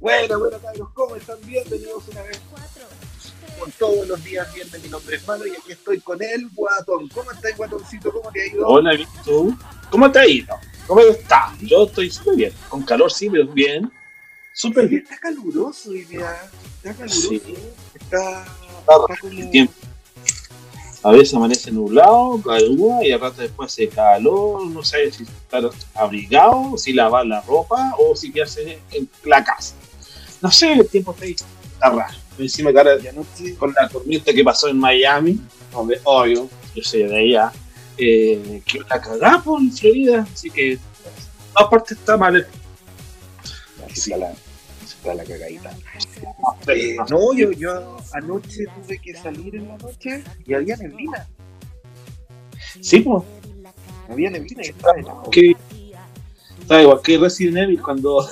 Bueno, bueno, cabros, ¿cómo están? Bienvenidos una vez con todos los días. Bien, mi nombre es Mano y aquí estoy con el Guatón. ¿Cómo estás, Guatoncito? ¿Cómo te ha ido? Hola, ¿tú? ¿Cómo te ha ido? ¿Cómo estás? Yo estoy súper bien. Con calor sí, pero bien. Súper bien. Está caluroso hoy día. Está caluroso. Sí. Está, Está está el tiempo. A veces amanece nublado, calúa y al rato después hace calor. No sabes si estar abrigado, si lavar la ropa o si quedarse en la casa. No sé, el tiempo está ahí. Está raro. Encima Ya no sé. con la tormenta que pasó en Miami, donde obvio, yo soy de allá, eh, que la cagá por Florida, así que aparte está mal. Sí. La, la, la cagadita. Eh, no, yo, yo anoche tuve que salir en la noche y había neblina. Sí, pues, Había neblina y estaba está igual que Resident Evil cuando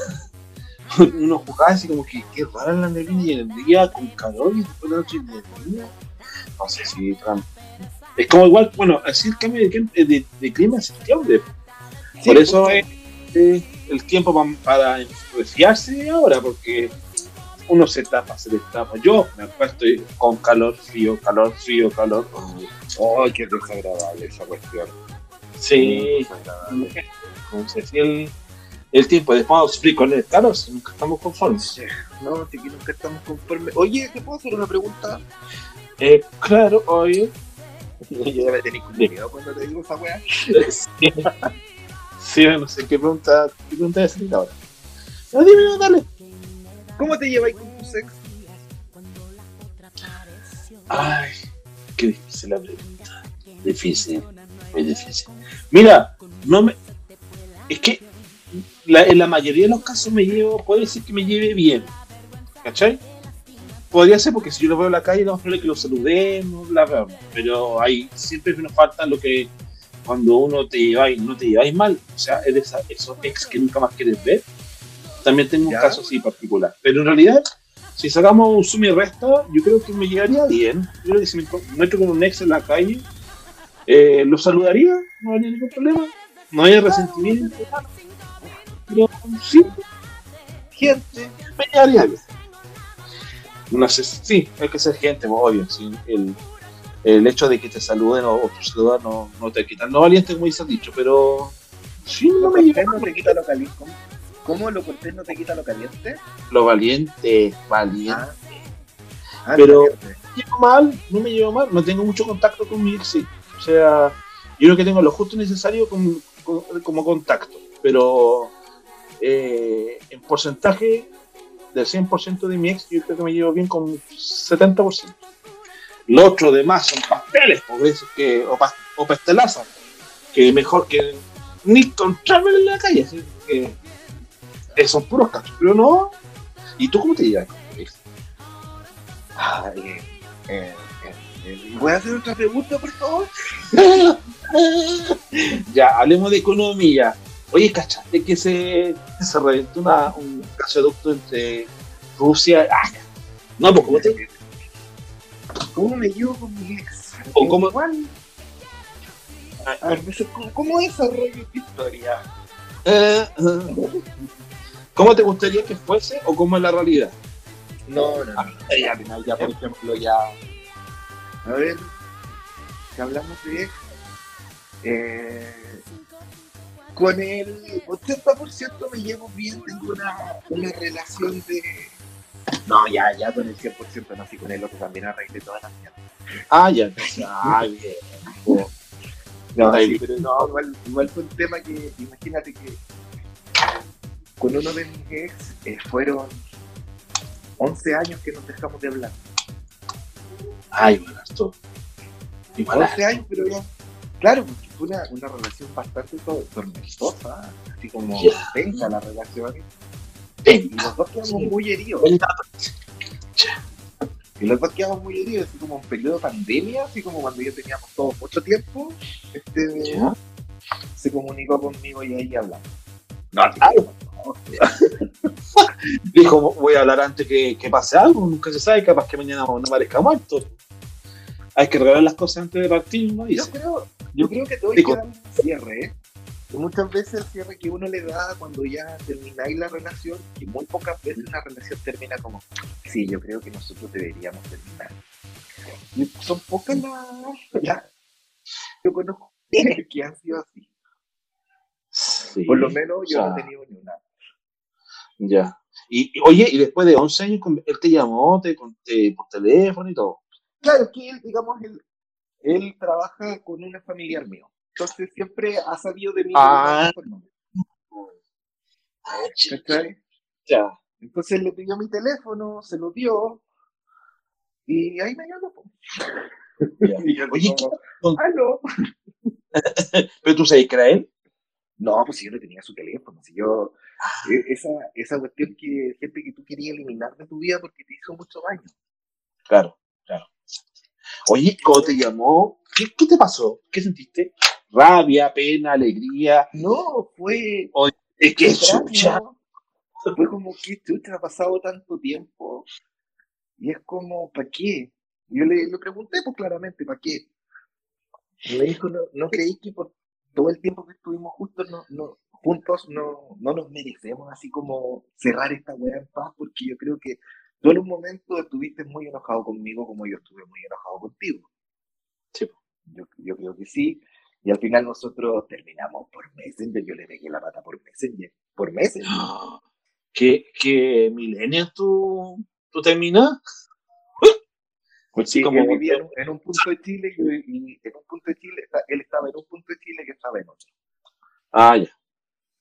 uno jugaba así como que qué rara la neblina y en el día con calor y después de la noche neblina. No sé si es como igual, bueno, así el cambio de, de, de clima es septiembre. Sí, Por eso es eh, el tiempo pa- para resfriarse ahora, porque uno se tapa, se destapa. Yo me acuesto con calor, frío, calor, frío, calor. Oh, qué desagradable esa cuestión. Sí, Desagradable. entonces si el, el tiempo después vamos a sufrir con el calor, si nunca estamos conformes. No, sí que nunca estamos conformes. Oye, ¿te puedo hacer una pregunta? Eh, claro, oye. Yo debe tener cuidado cuando te digo esa weá. sí, Sí, no sé qué pregunta, qué pregunta es ahora. No, dime, dale. ¿Cómo te lleváis con tu sex? Ay, qué difícil la pregunta. Difícil, muy difícil. Mira, no me. Es que la- en la mayoría de los casos me llevo, puede decir que me lleve bien. ¿Cachai? Podría ser porque si yo lo veo en la calle, no es que lo saludemos, bla, bla, bla. Pero hay, siempre nos falta lo que cuando uno te lleváis, no te lleváis mal. O sea, eres a- esos ex que nunca más quieres ver. También tengo un Ya. caso así particular. Pero en realidad, si sacamos un suma y resta, yo creo que me llegaría bien. Yo creo que si me encuentro con un ex en la calle, eh, lo saludaría, no habría ningún problema. No hay resentimiento. Pero sí, Gente. me bien. No sé, sí, hay que ser gente, pues, obvio. sí, el, el hecho de que te saluden o, o saludar no, no te quitan lo valiente, como dice dicho, pero sí, no Lo me cortés no te quita lo caliente. ¿Cómo? ¿Cómo lo cortés no te quita lo caliente? lo valiente, valiente. Ah. Ah, Pero- llevo mal, no me llevo mal, no tengo mucho contacto con mi ex, sí. O sea, yo creo que tengo lo justo y necesario con- con- como contacto, pero eh, en porcentaje del 100% de mi ex, yo creo que me llevo bien con un 70%. Lo otro demás son pasteles, que, o, pas- o pastelazas, que mejor que ni encontrarme en la calle. así que, eh, son puros cachos, pero no. ¿Y tú cómo te llevas con tu ex? Ah, eh, eh, ¿Voy a hacer otra pregunta, por favor? ya, hablemos de economía. Oye, ¿cachaste que se, se reventó una, un gasoducto entre Rusia? Ah, ya. no, pues ¿cómo te ¿Cómo me llevo con mi ex? ¿O cómo- Igual. A ver, ¿cómo, desarrollo esta historia? Eh, eh. ¿Cómo te gustaría que fuese o cómo es la realidad? No, no. Ah, ya, al final, ya, por ejemplo, ya. A ver, si hablamos de ex, eh, con el 80% me llevo bien, tengo una, una relación de... No, ya, ya con el 100% no, sí, con el otro también arreglé toda la mierda. Ah, ya. Ah, bien. Oh, No, sí, pero no, igual, igual fue un tema que, imagínate que con uno de mis ex eh, fueron 11 años que nos dejamos de hablar. Ay, bueno, esto. Igual, 11 años, pero ya. Claro, porque fue una, una relación bastante to- tormentosa, así como tensa la relación. Y los dos quedamos Sí. muy heridos. Y los dos quedamos muy heridos, así como en periodo de pandemia, así como cuando ya teníamos todos mucho tiempo, este se comunicó conmigo y ahí hablamos. No, Ah, Dijo, voy a hablar antes que, que pase algo, nunca se sabe, capaz que mañana no aparezca muerto. Hay que regalar las cosas antes de partir, ¿no? yo Dice. creo, yo creo que te voy Digo- a dar un cierre, ¿eh? muchas veces el cierre que uno le da cuando ya termináis la relación, y muy pocas veces una relación termina como, sí, yo creo que nosotros deberíamos terminar. Y son pocas las... yo conozco que han sido así. Por lo menos yo no he tenido ni una. Ya. Y, oye, y después de 11 años, él te llamó te, por teléfono y todo. Claro, es que él, digamos, él, él trabaja con una familiar mío. Entonces siempre ha sabido de mí. Ah. Ya. Entonces le pidió mi teléfono, se lo dio y ahí me llamó. Oye, ¿aló? ¿Pero tú sabes que era él? No, pues si yo no tenía su teléfono, si yo, ah. e, esa, esa cuestión que gente que tú querías eliminar de tu vida porque te hizo mucho daño. Claro, claro. Oye, ¿cómo te llamó? ¿Qué, qué te pasó? ¿Qué sentiste? rabia, pena, alegría. No, fue. es que chucha. Fue como que te ha pasado tanto tiempo. Y es como, ¿para qué? Yo le, le pregunté, pues claramente, ¿para qué? Y me dijo, no, no creí que por todo el tiempo que estuvimos juntos no, no, juntos no, no nos merecemos así como cerrar esta weá en paz, porque yo creo que tú en un momento estuviste muy enojado conmigo como yo estuve muy enojado contigo. Sí. Yo, yo creo que sí. Y al final nosotros terminamos por Messenger, yo le pegué la pata por Messenger, por Messenger. ¿Qué, qué milenios tú, tú terminas? Pues sí, como vivía en un, punto de Chile y, en un punto de Chile, él estaba en un punto de Chile que estaba en otro. Ah, ya.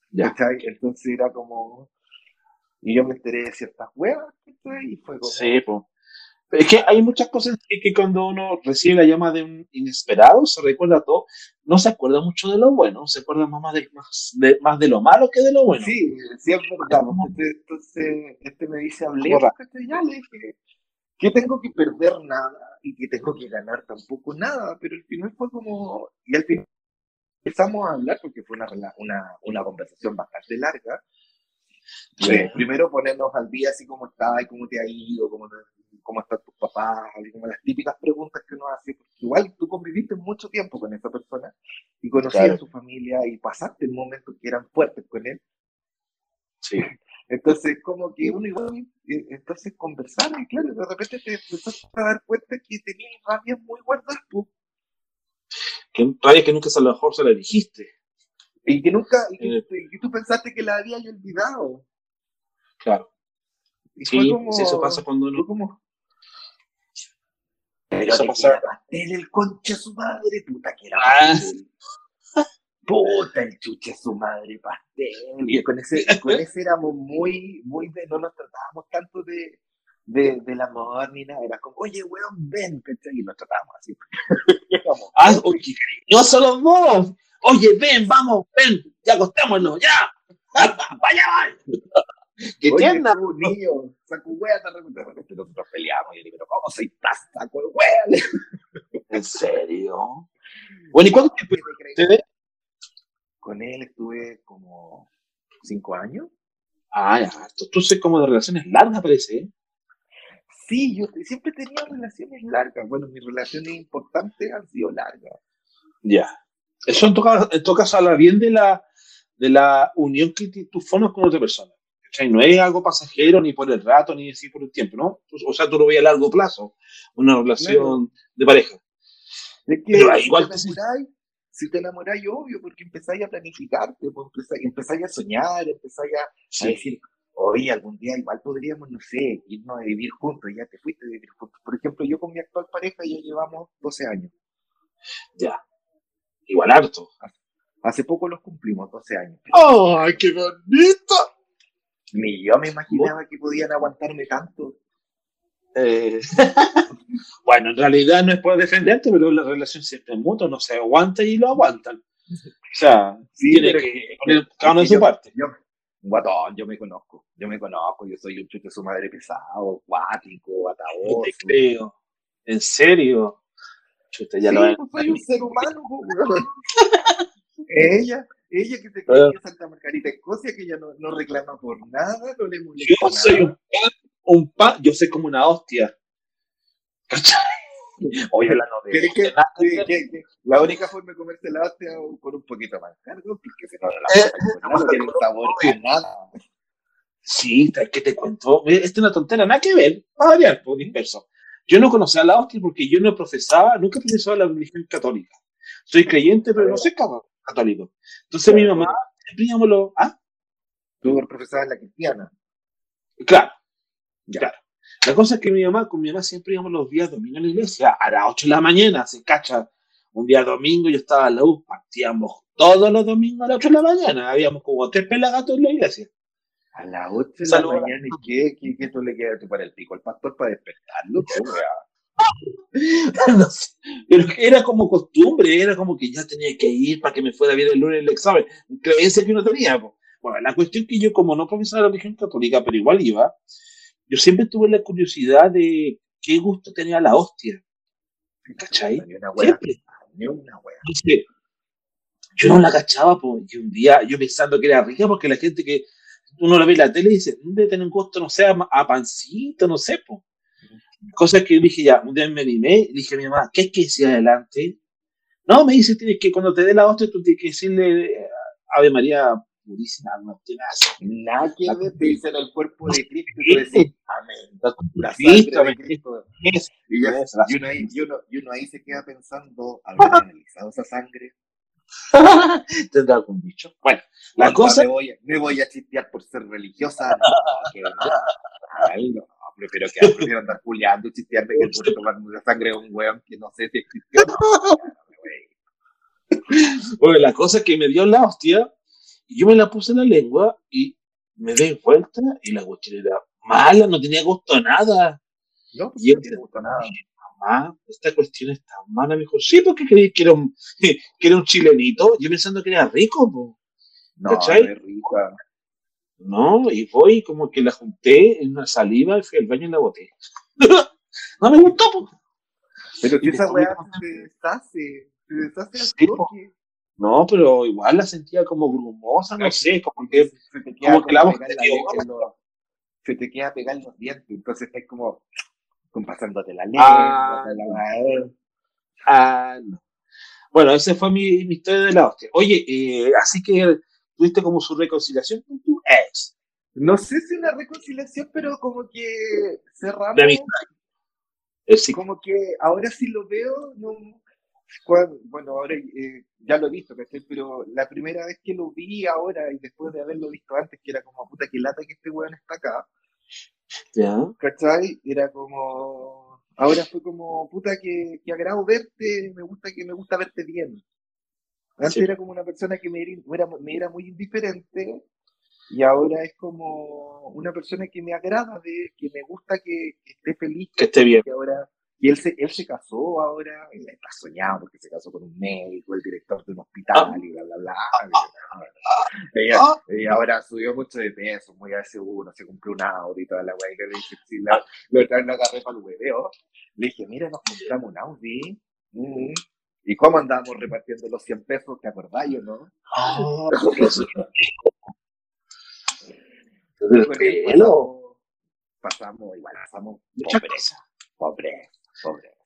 ya. Entonces era como... Y yo me enteré de ciertas huevas, y fue como... Sí, pues. Es que hay muchas cosas que, cuando uno recibe la llama de un inesperado se recuerda todo. No se acuerda mucho de lo bueno, se acuerda más de, más de, más de lo malo que de lo bueno. Sí, siempre Entonces, este me dice, hablé, ya le dije que tengo que perder nada y que tengo que ganar tampoco nada, pero al final fue como, y al final empezamos a hablar porque fue una, una, una conversación bastante larga. Primero ponernos al día así como está y cómo te ha ido, cómo, cómo están tus papás, como las típicas preguntas que uno hace, porque igual tú conviviste mucho tiempo con esa persona y conocías a su familia y pasaste momentos que eran fuertes con él. Sí. Entonces, como que uno igual, eh, entonces conversar y claro, de repente te empezaste a dar cuenta que tenías rabias muy guardadas. Que rabia que nunca a lo mejor se la dijiste. Y que nunca, y que, eh. tú pensaste que la había olvidado. Claro. Y sí, como, eso pasa cuando uno... Como, pero eso pasa. pastel el concha su madre, puta que era ah. Puta el chuche su madre pastel. Y con ese, con ese éramos muy, muy de, no nos tratábamos tanto de, de, del amor ni nada. Era como, oye, weón, ven, Y nos tratábamos así. ah, oye, cariñosos los dos. Oye, ven, vamos, ven, ya acostémonos, ya. Vaya, vaya. ¿Qué tienda? Un niño, saco wea, te repente nosotros peleamos. Y yo digo, pero ¿cómo soy tan saco wea? ¿En serio? Bueno, ¿y cuánto tiempo ustedes? Con él estuve como cinco años. Ah, ya, tú sé como de relaciones largas, parece. ¿eh? Sí, yo siempre he tenido relaciones largas. Bueno, mis relaciones importantes han sido largas. Ya. Eso en todo caso habla bien de la, de la unión que tú formas con otra persona. No es algo pasajero ni por el rato ni así por el tiempo, ¿no? O sea, tú lo ves a largo plazo, una relación de pareja. Es que Pero igual si te enamoráis, si te enamoráis, obvio, porque empezáis a planificarte, pues empezáis, a soñar, empezáis a, decir, oye, algún día igual podríamos, no sé, irnos a vivir juntos, ya te fuiste a vivir juntos. Por ejemplo, yo con mi actual pareja ya llevamos 12 años. Ya. Igual harto. Hace poco los cumplimos, 12 años. ¡Ay, qué bonito! Ni yo me imaginaba que podían aguantarme tanto. Eh, bueno, en realidad no es por defenderte, pero la relación siempre es mutua, no se aguanta y lo aguantan. O sea, tiene que poner cada uno de su parte. Yo, guatón, yo me conozco, yo me conozco, yo soy un chute de su madre pesado, guático, ataoso. te creo, en serio. Chute, ya lo pues, soy un ser humano, pues, Ella, ella que se cree en Santa Margarita, Escocia, que ella no, no, reclama por nada, no le molesta. Yo soy un pan, un pan, yo soy como una hostia. ¿Cachai? Oye, la no ¿Qué- qué- qué- qué- qué? La única forma de comerse la hostia con un poquito más cargo, porque si no, la Eh, no tiene sabor a nada. Sí, es que te cuento. Esta es una tontera, nada que ver. Va a variar, por disperso. Yo no conocía a la hostia porque yo no profesaba, nunca profesaba la religión católica. Soy creyente, pero no soy ca- católico. Entonces mi mamá, siempre los- ¿Ah? Tú profesabas la cristiana. Claro. Ya. Claro. La cosa es que mi mamá, con mi mamá siempre íbamos los días domingos a la iglesia, a las 8 de la mañana, se cacha. Un día domingo yo estaba en la U, partíamos todos los domingos a las 8 de la mañana, habíamos como tres pelagatos en la iglesia. A las 8 de la mañana, ¿y qué, qué, qué tú le quedas tú para el pico? ¿El pastor para despertarlo? No sé, era como costumbre, era como que ya tenía que ir para que me fuera bien el lunes el examen, creencia que uno tenía. po. Bueno, la cuestión que yo, como no profesaba la religión católica, pero igual iba, yo siempre tuve la curiosidad de qué gusto tenía la hostia. ¿Cachai? Ni una wea. Siempre. Ni una wea. Entonces, yo no la cachaba, pues, y un día yo pensando que era rica, porque la gente que uno la ve en la tele y dice, debe tener un gusto, no sé, a, a pancito, no sé, pues. Cosas que dije ya, un día me animé dije a mi mamá, ¿qué es que decir adelante? No, me dice, tienes que, cuando te dé la hostia, tú tienes que decirle eh, Ave María purísima, no tienes Nada que La- ver, te dicen el cuerpo de Cristo y tú decís, amén. La Cristo, de. Cristo. Y, uno ahí, se queda pensando, ¿habrán analizado esa sangre? Tendrá algún bicho. Bueno, la cosa, Me voy, a- me voy a chistear por ser religiosa. No, que, ay, no, prefiero, que, prefiero andar culeando y chistearme que por tomar mucha sangre de un weón que no sé si existió. No, bueno, la cosa es que me dio la hostia y yo me la puse en la lengua y me di vuelta y la cuestión era mala, no tenía gusto a nada. no, pues Y no este- me gustó nada. Esta cuestión es tan mala. Me dijo, sí, porque creí que era un, que era un chilenito. Yo pensando que era rico, po. No, ¿Cachai? no es rica. No, y voy como que la junté en una saliva y fui al baño y la boté. no me gustó, po. Pero esa weá se deshace, se deshace Sí. No, pero igual la sentía como grumosa, no sé, como que se te como queda que la como te la los- se te queda pegar en los dientes, entonces estás como, como pasándote la lengua, Ah, la- Ah, no. Bueno, esa fue mi, mi historia de la hostia. Oye, eh, así que tuviste como su reconciliación con tu ex. No sé si una reconciliación, pero como que cerramos, De amistad. Eh, sí. como que ahora sí lo veo, no, bueno, ahora eh, ya lo he visto, ¿cachai? Pero la primera vez que lo vi ahora y después de haberlo visto antes, que era como, puta, que lata que este weón está acá, Ya. ¿cachai? Era como, ahora fue como, puta, que, que agrado verte, me gusta que me gusta verte bien. Antes Sí. era como una persona que me era, me era- muy indiferente y ahora es como una persona que me agrada, de, que me gusta que, que esté feliz, Que esté bien. que ahora, y él se, él se casó ahora, él está soñado porque se casó con un médico, el director de un hospital y bla, bla, bla. Ella ahora subió mucho de peso, muy a uno se compró un Audi y toda la weá, y le dije, sí, la, la otra vez lo agarré para el hueveo, le dije, mira, nos compramos un Audi, mm, ¿y cómo andábamos repartiendo los 100 pesos? ¿Te acordáis o no? Ah. Después Pero, pasamos, pasamos, igual, pasamos pobreza, pobreza, pobreza.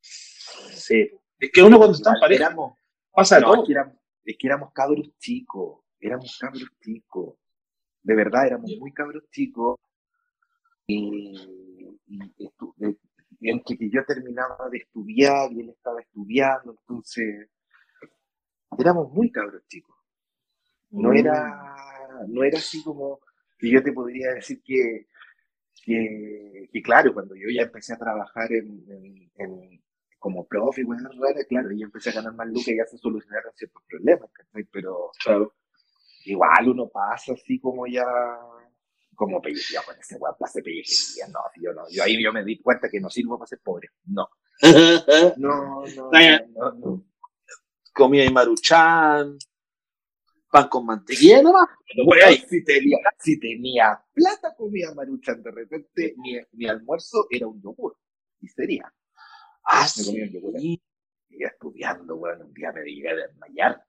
Sí. Es que uno cuando está en Igual pareja éramos- pasa No, todo. es que, éramos, es que éramos cabros chicos, éramos cabros chicos. De verdad, éramos muy cabros chicos. Y, y entre que yo terminaba de estudiar y él estaba estudiando, entonces éramos muy cabros chicos. Mm. No era, no era así como que yo te podría decir que, que, que claro, cuando yo ya empecé a trabajar en, en- en- como profe, bueno, rara, claro, yo empecé a ganar más lucas y ya se solucionaron ciertos problemas, ¿cachai? Pero Claro. igual uno pasa así como ya, como pellejeado con ese weón, pasé pellejería, no, yo no, yo ahí yo me di cuenta que no sirvo para ser pobre, no, no, no, Vaya. no, no, no. Comía y maruchan, pan con mantequilla nomás. Ahí. Si tenía, si tenía plata, comía maruchan. De repente, mi, mi almuerzo era un yogur. Y sería. Ah, Me comía un yogur. Y estudiando, bueno, un día me llegué a desmayar.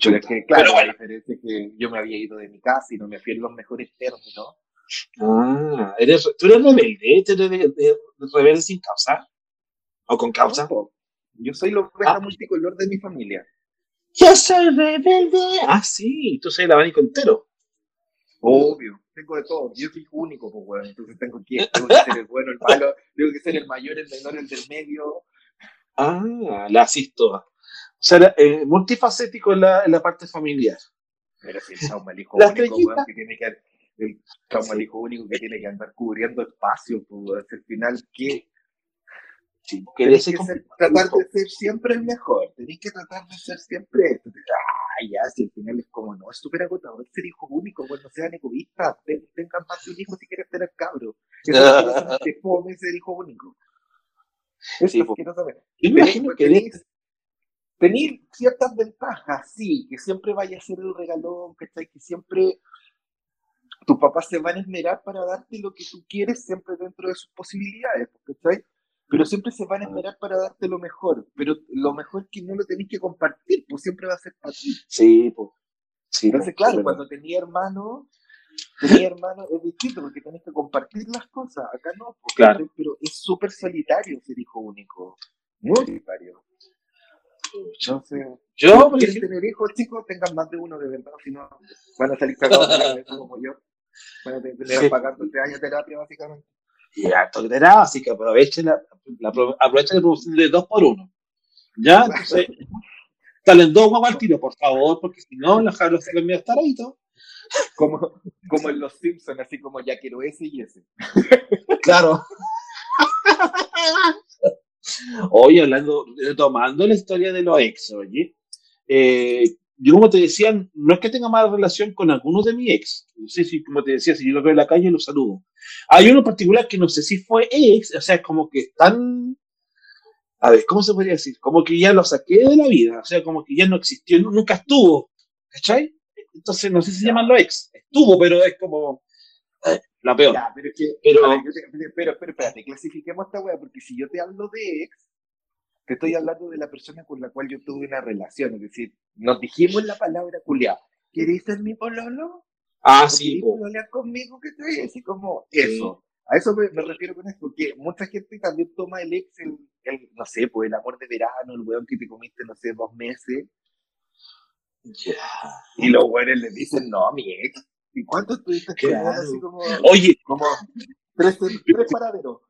Pero es que, claro, bueno. la diferencia es que yo me había ido de mi casa y no me fui en los mejores términos. Ah, eres, tú eres rebelde, eres rebelde sin causa. ¿O con causa? Yo soy la oveja ah. multicolor de mi familia. Yo soy rebelde. Ah, sí, tú soy el abanico entero. Obvio, tengo de todo. Yo soy único, pues, bueno. Entonces tengo que, tengo que ser el bueno, el malo, tengo que ser el mayor, el menor, el del medio. Ah, la asisto. O sea, eh, multifacético en la, en la parte familiar. Pero si el trauma el hijo único, que tiene que el trauma el hijo único que tiene que andar cubriendo espacio, pues, al final, ¿qué? Sí, que tratar de ser siempre el mejor, tenés que tratar de ser siempre esto. Ah, ya, si al final es como, no, es súper agotador ser hijo único, bueno, no sean egoístas, tengan más de un hijo si quieres tener cabro. Que fome ser hijo único. Eso sí, es que no saber. Imagino que tenéis ciertas ventajas, sí, que siempre vaya a ser el regalón, ¿cachai? Que siempre tus papás se van a esmerar para darte lo que tú quieres, siempre dentro de sus posibilidades, ¿cachai? Pero siempre se van a esmerar para darte lo mejor, pero lo mejor que no lo tenéis que compartir, pues siempre va a ser para ti. Sí, pues. Sí, Entonces, claro, cuando tenía hermano, tenía hermano es distinto porque tenés que compartir las cosas. Acá no, claro. pero es súper solitario ser hijo único. Muy solitario. Entonces, yo, si quieren tener hijos, chicos, tengan más de uno de verdad, si no, van a salir cagados de la como yo. Van a tener que pagar tres años de terapia, básicamente. Y harto terapia, así que aprovechen la, la, aprovechen la promoción de dos por uno. ¿Ya? Entonces, salen dos guaguas al tiro, por favor, porque si no, los jarros se medio taradito. Como, como en los Simpsons, así como ya quiero ese y ese. Claro. Oye, hablando, tomando la historia de los ex, oye, eh, yo como te decía, no es que tenga mala relación con algunos de mis ex, no sé si, como te decía, si yo lo veo en la calle, lo saludo. Hay uno en particular que no sé si fue ex, o sea, es como que están, a ver, ¿cómo se podría decir? Como que ya lo saqué de la vida, o sea, como que ya no existió, nunca estuvo, ¿cachai? Entonces, no sé si llaman los ex, estuvo, pero es como, eh, la peor. pero, pero, pero, espérate, clasifiquemos esta wea, porque si yo te hablo de ex, te estoy hablando de la persona con la cual yo tuve una relación, es decir, nos dijimos la palabra culia. ¿Querés ser mi pololo? Ah, sí. ¿Querés conmigo? Que estoy así como eso. A eso me, refiero con esto, porque mucha gente también toma el ex, el, no sé, pues el amor de verano, el weón que te comiste, no sé, dos meses. Y los weones le dicen, no, mi ex. ¿Y cuánto estuviste claro. así como, Oye, como tres, tres paraderos?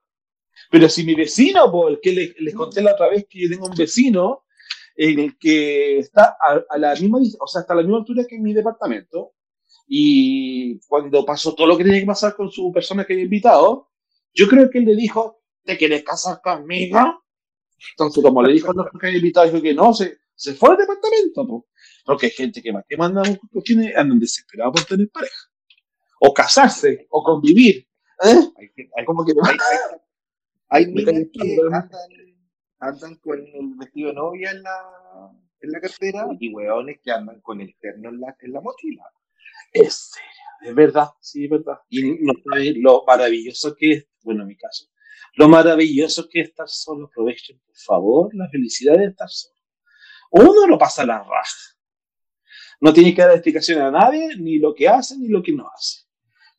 Pero si mi vecino, por que les, conté la otra vez que yo tengo un vecino en el que está a, la misma, o sea, hasta la misma altura que en mi departamento, y cuando pasó todo lo que tenía que pasar con su persona que había invitado, yo creo que él le dijo, ¿te quieres casar conmigo? Entonces, como le dijo a los que había invitado, dijo que no, se, se fue al departamento, porque hay gente que más que manda cuestiones andan desesperados por tener pareja, o casarse, o convivir. ¿eh? Hay, como que, hay minas que andan, con el vestido de novia en la, en la cartera y hueones que andan con el terno en la, en la mochila. Es serio, es verdad, sí, es verdad. Y no sabes lo maravilloso que es, bueno, en mi caso, lo maravilloso que es estar solo. Aprovechen, por favor, la felicidad de estar solo. Uno lo pasa a la raja. No tiene que dar explicación a nadie, ni lo que hace, ni lo que no hace.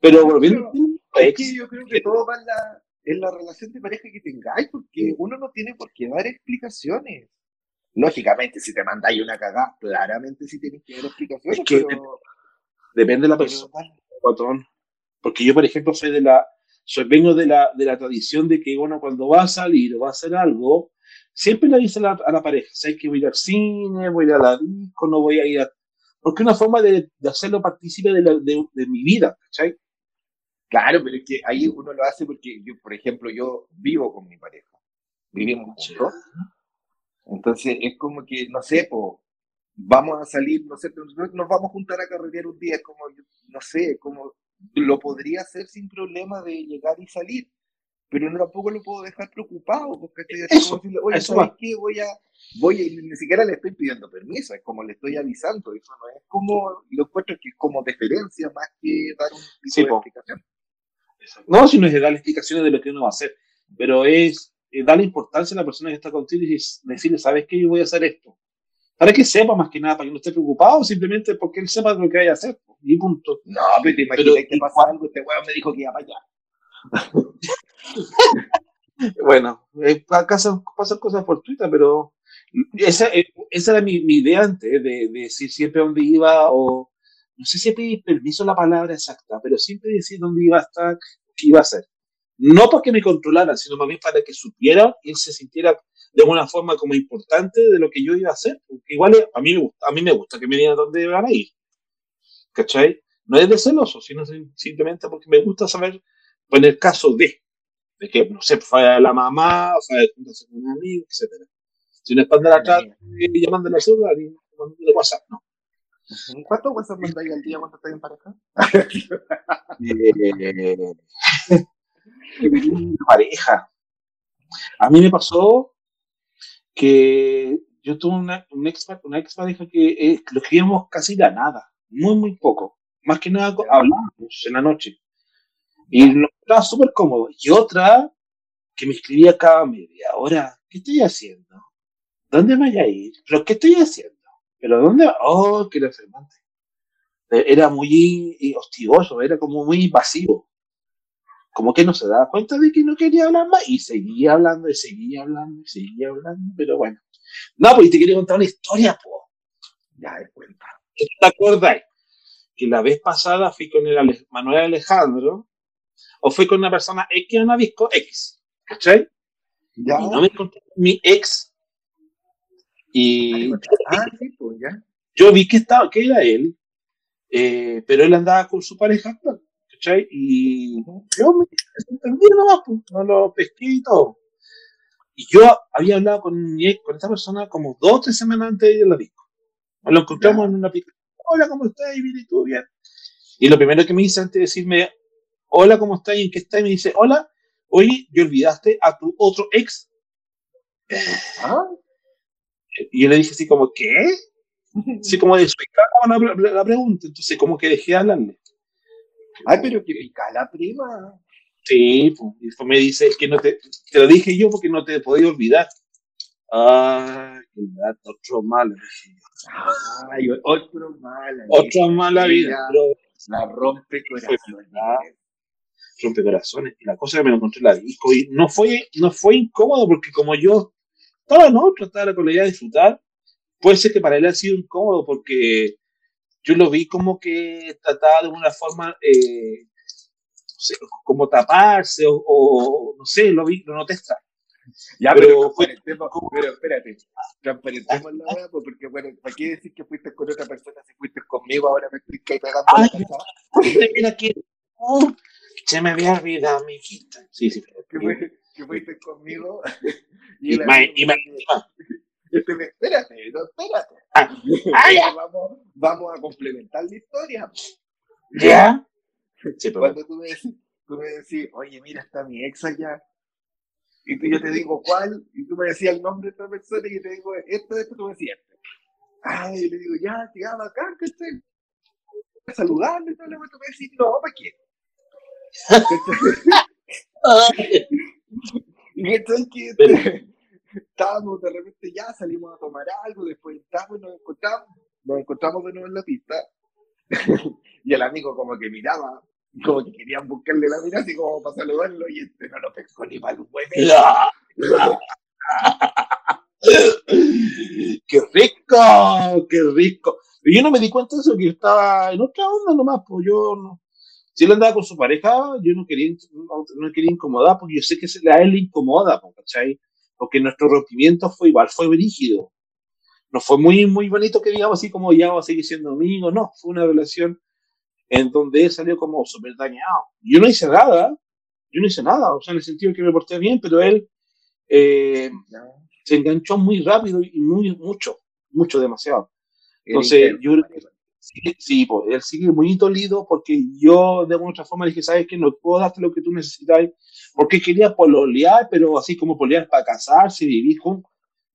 Pero volviendo es que yo creo que todo va en la, en la relación de pareja que tengáis, porque uno no tiene por qué dar explicaciones. Lógicamente, si te mandáis una cagada, claramente sí tienes que dar explicaciones, pero... Depende de la persona, patrón. Porque yo, por ejemplo, soy de la, soy, vengo de la, de la tradición de que, bueno, cuando va a salir o va a hacer algo, siempre le dice a la, pareja, sé que voy al cine, voy a ir a la disco, no voy a ir a... Porque es una forma de, de hacerlo partícipe de, de, de, mi vida, ¿cachai? Claro, pero es que ahí uno lo hace porque yo, por ejemplo, yo vivo con mi pareja. Vivimos juntos. Entonces es como que, no sé, po, vamos a salir, no sé, nos vamos a juntar a carretear un día, como, no sé, como lo podría hacer sin problema de llegar y salir, pero no tampoco lo puedo dejar preocupado, porque estoy como oye, ¿sabes qué? Voy a, voy a, ni siquiera le estoy pidiendo permiso, es como le estoy avisando, eso no es como, lo encuentro que es como deferencia más que dar un tipo de explicación. No, si no es dar explicaciones de lo que uno va a hacer, pero es eh, darle importancia a la persona que está contigo y decirle, ¿sabes qué? Yo voy a hacer esto. Para que sepa más que nada, para que no esté preocupado, simplemente porque él sepa lo que hay que hacer. Y punto. No, pero te imaginas que pasa algo, este weón me dijo que iba para allá. bueno, eh, pasan, pasan cosas fortuitas, pero esa, eh, esa era mi, mi idea antes, de, de, decir siempre dónde iba, o no sé si pedir permiso la palabra exacta, pero siempre decir dónde iba a estar, qué iba a hacer. No para que me controlaran, sino más bien para que supiera y él se sintiera de alguna forma como importante de lo que yo iba a hacer. Porque igual a mí me gusta, a mí me gusta que me digan dónde van a ir. ¿Cachai? No es de celoso, sino simplemente porque me gusta saber, pues en el caso de, de que, no sé, fue a la mamá, fue a juntarse con un amigo, etc. Si no es para andar atrás y llamando a la ciudad, y de WhatsApp, ¿no? ¿Cuántos WhatsApp mandáis al día cuando estás en pareja? eh, pareja. A mí me pasó que yo tuve una, una, ex, una ex pareja que eh, lo escribíamos casi la nada, muy, muy poco. Más que nada hablábamos en la noche. Y nos estaba súper cómodo. Y otra que me escribía cada media hora. ¿Qué estoy haciendo? ¿Dónde voy a ir? ¿Pero qué estoy haciendo? ¿Pero dónde? Oh, qué enfermante. Era muy hostigoso, era como muy pasivo como que no se daba cuenta de que no quería hablar más y seguía hablando y seguía hablando y seguía hablando, pero bueno. No, pues te quería contar una historia, po. Ya de cuenta. ¿Te acuerdas? Que la vez pasada fui con el Manuel Alejandro o fui con una persona X a una disco X, ¿cachai? Ya. Y no me encontré con mi ex. Y ah, sí, pues, ya. yo vi que estaba, que era él, eh, pero él andaba con su pareja actual. ¿cachai? Y yo me entendí nomás, pues, no lo pesqué y todo. Y yo había hablado con, con esta persona como dos o tres semanas antes de la disco. Nos lo encontramos en una aplicación. Hola, ¿cómo estás? Y bien, ¿y tú? Bien. Y lo primero que me dice antes de decirme, hola, ¿cómo estás? ¿Y en qué estás? Y me dice, hola, oye, ¿y olvidaste a tu otro ex? ¿Ah? Y yo le dije así como, ¿qué? Así como de su la, la pregunta. Entonces como que dejé de hablarle. Ay, pero que pica la prima. Sí, pues, me dice que no te, te lo dije yo porque no te podía olvidar. Ay, qué gato, otro malo. Ay, otro malo. Otro mala vida. la rompe corazones. Rompe corazones. Y la cosa que me lo encontré en la disco. Y no fue, no fue incómodo porque como yo estaba no estaba con la idea de disfrutar, puede ser que para él ha sido incómodo porque yo lo vi como que trataba de una forma, eh, no sé, como taparse o, o, no sé, lo vi, lo noté extraño. Ya, pero, pero, pero espérate, transparentemos la verdad, pues, porque bueno, ¿para qué decir que fuiste con otra persona si fuiste conmigo? Ahora me estoy cagando Ay, la casa. Mira que oh, se me había olvidado mi hijita. Sí, sí. Que, fuiste conmigo. Y, y, ma, y, ma, este, espérate, no, espérate. Ah, ah vamos, vamos, a complementar la historia. ¿Ya? Cuando tú me, decís, tú me decís, oye, mira, está mi ex allá. Y tú, yo te digo cuál, y tú me decías el nombre de esta persona, y yo te digo, esto, esto, tú me decías. Ay, y le digo, ya, llama acá, estoy saludando, y todo, tú me decís, no, ¿para qué? y entonces que estábamos de repente ya, salimos a tomar algo, después estábamos y nos encontramos, nos encontramos de nuevo en la pista, y el amigo como que miraba, como que querían buscarle la mirada, así como para saludarlo, y este no lo pescó ni para el huevo. ¡Qué rico! ¡Qué rico! Y yo no me di cuenta de eso, que estaba en otra onda nomás, pues yo no. Si él andaba con su pareja, yo no quería, no, quería incomodar, porque yo sé que a él le incomoda, ¿cachai? porque nuestro rompimiento fue igual, fue brígido. No fue muy, muy bonito que digamos así como ya vamos a seguir siendo amigos, no, fue una relación en donde él salió como súper dañado. Yo no hice nada, yo no hice nada, o sea, en el sentido que me porté bien, pero él eh, se enganchó muy rápido y muy, mucho, mucho, demasiado. Entonces, yo creo que sí, sí pues, él sigue muy dolido porque yo de alguna otra forma le dije, sabes que no puedo darte lo que tú necesitas porque quería pololear, pero así como pololear para casarse, vivir juntos.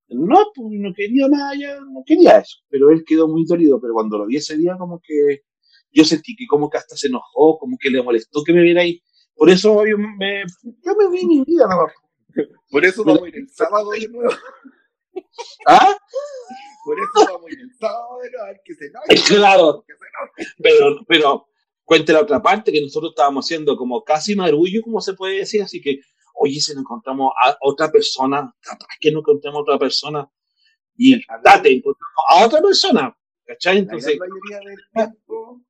No, pues no quería nada, ya no quería eso. Pero él quedó muy dolido, pero cuando lo vi ese día, como que yo sentí que como que hasta se enojó, como que le molestó que me viera ahí. Por eso yo me, yo me vi mi vida nada Por eso vamos a ir el sábado de nuevo. ¿Ah? Por eso vamos en el sábado, a ver que se note. Claro. Pero, pero cuente la otra parte, que nosotros estábamos haciendo como casi marullo, como se puede decir, así que, oye, si nos encontramos a otra persona, capaz que no encontremos a otra persona, y date, encontramos a otra persona, ¿cachai? Entonces, la gran mayoría del tiempo,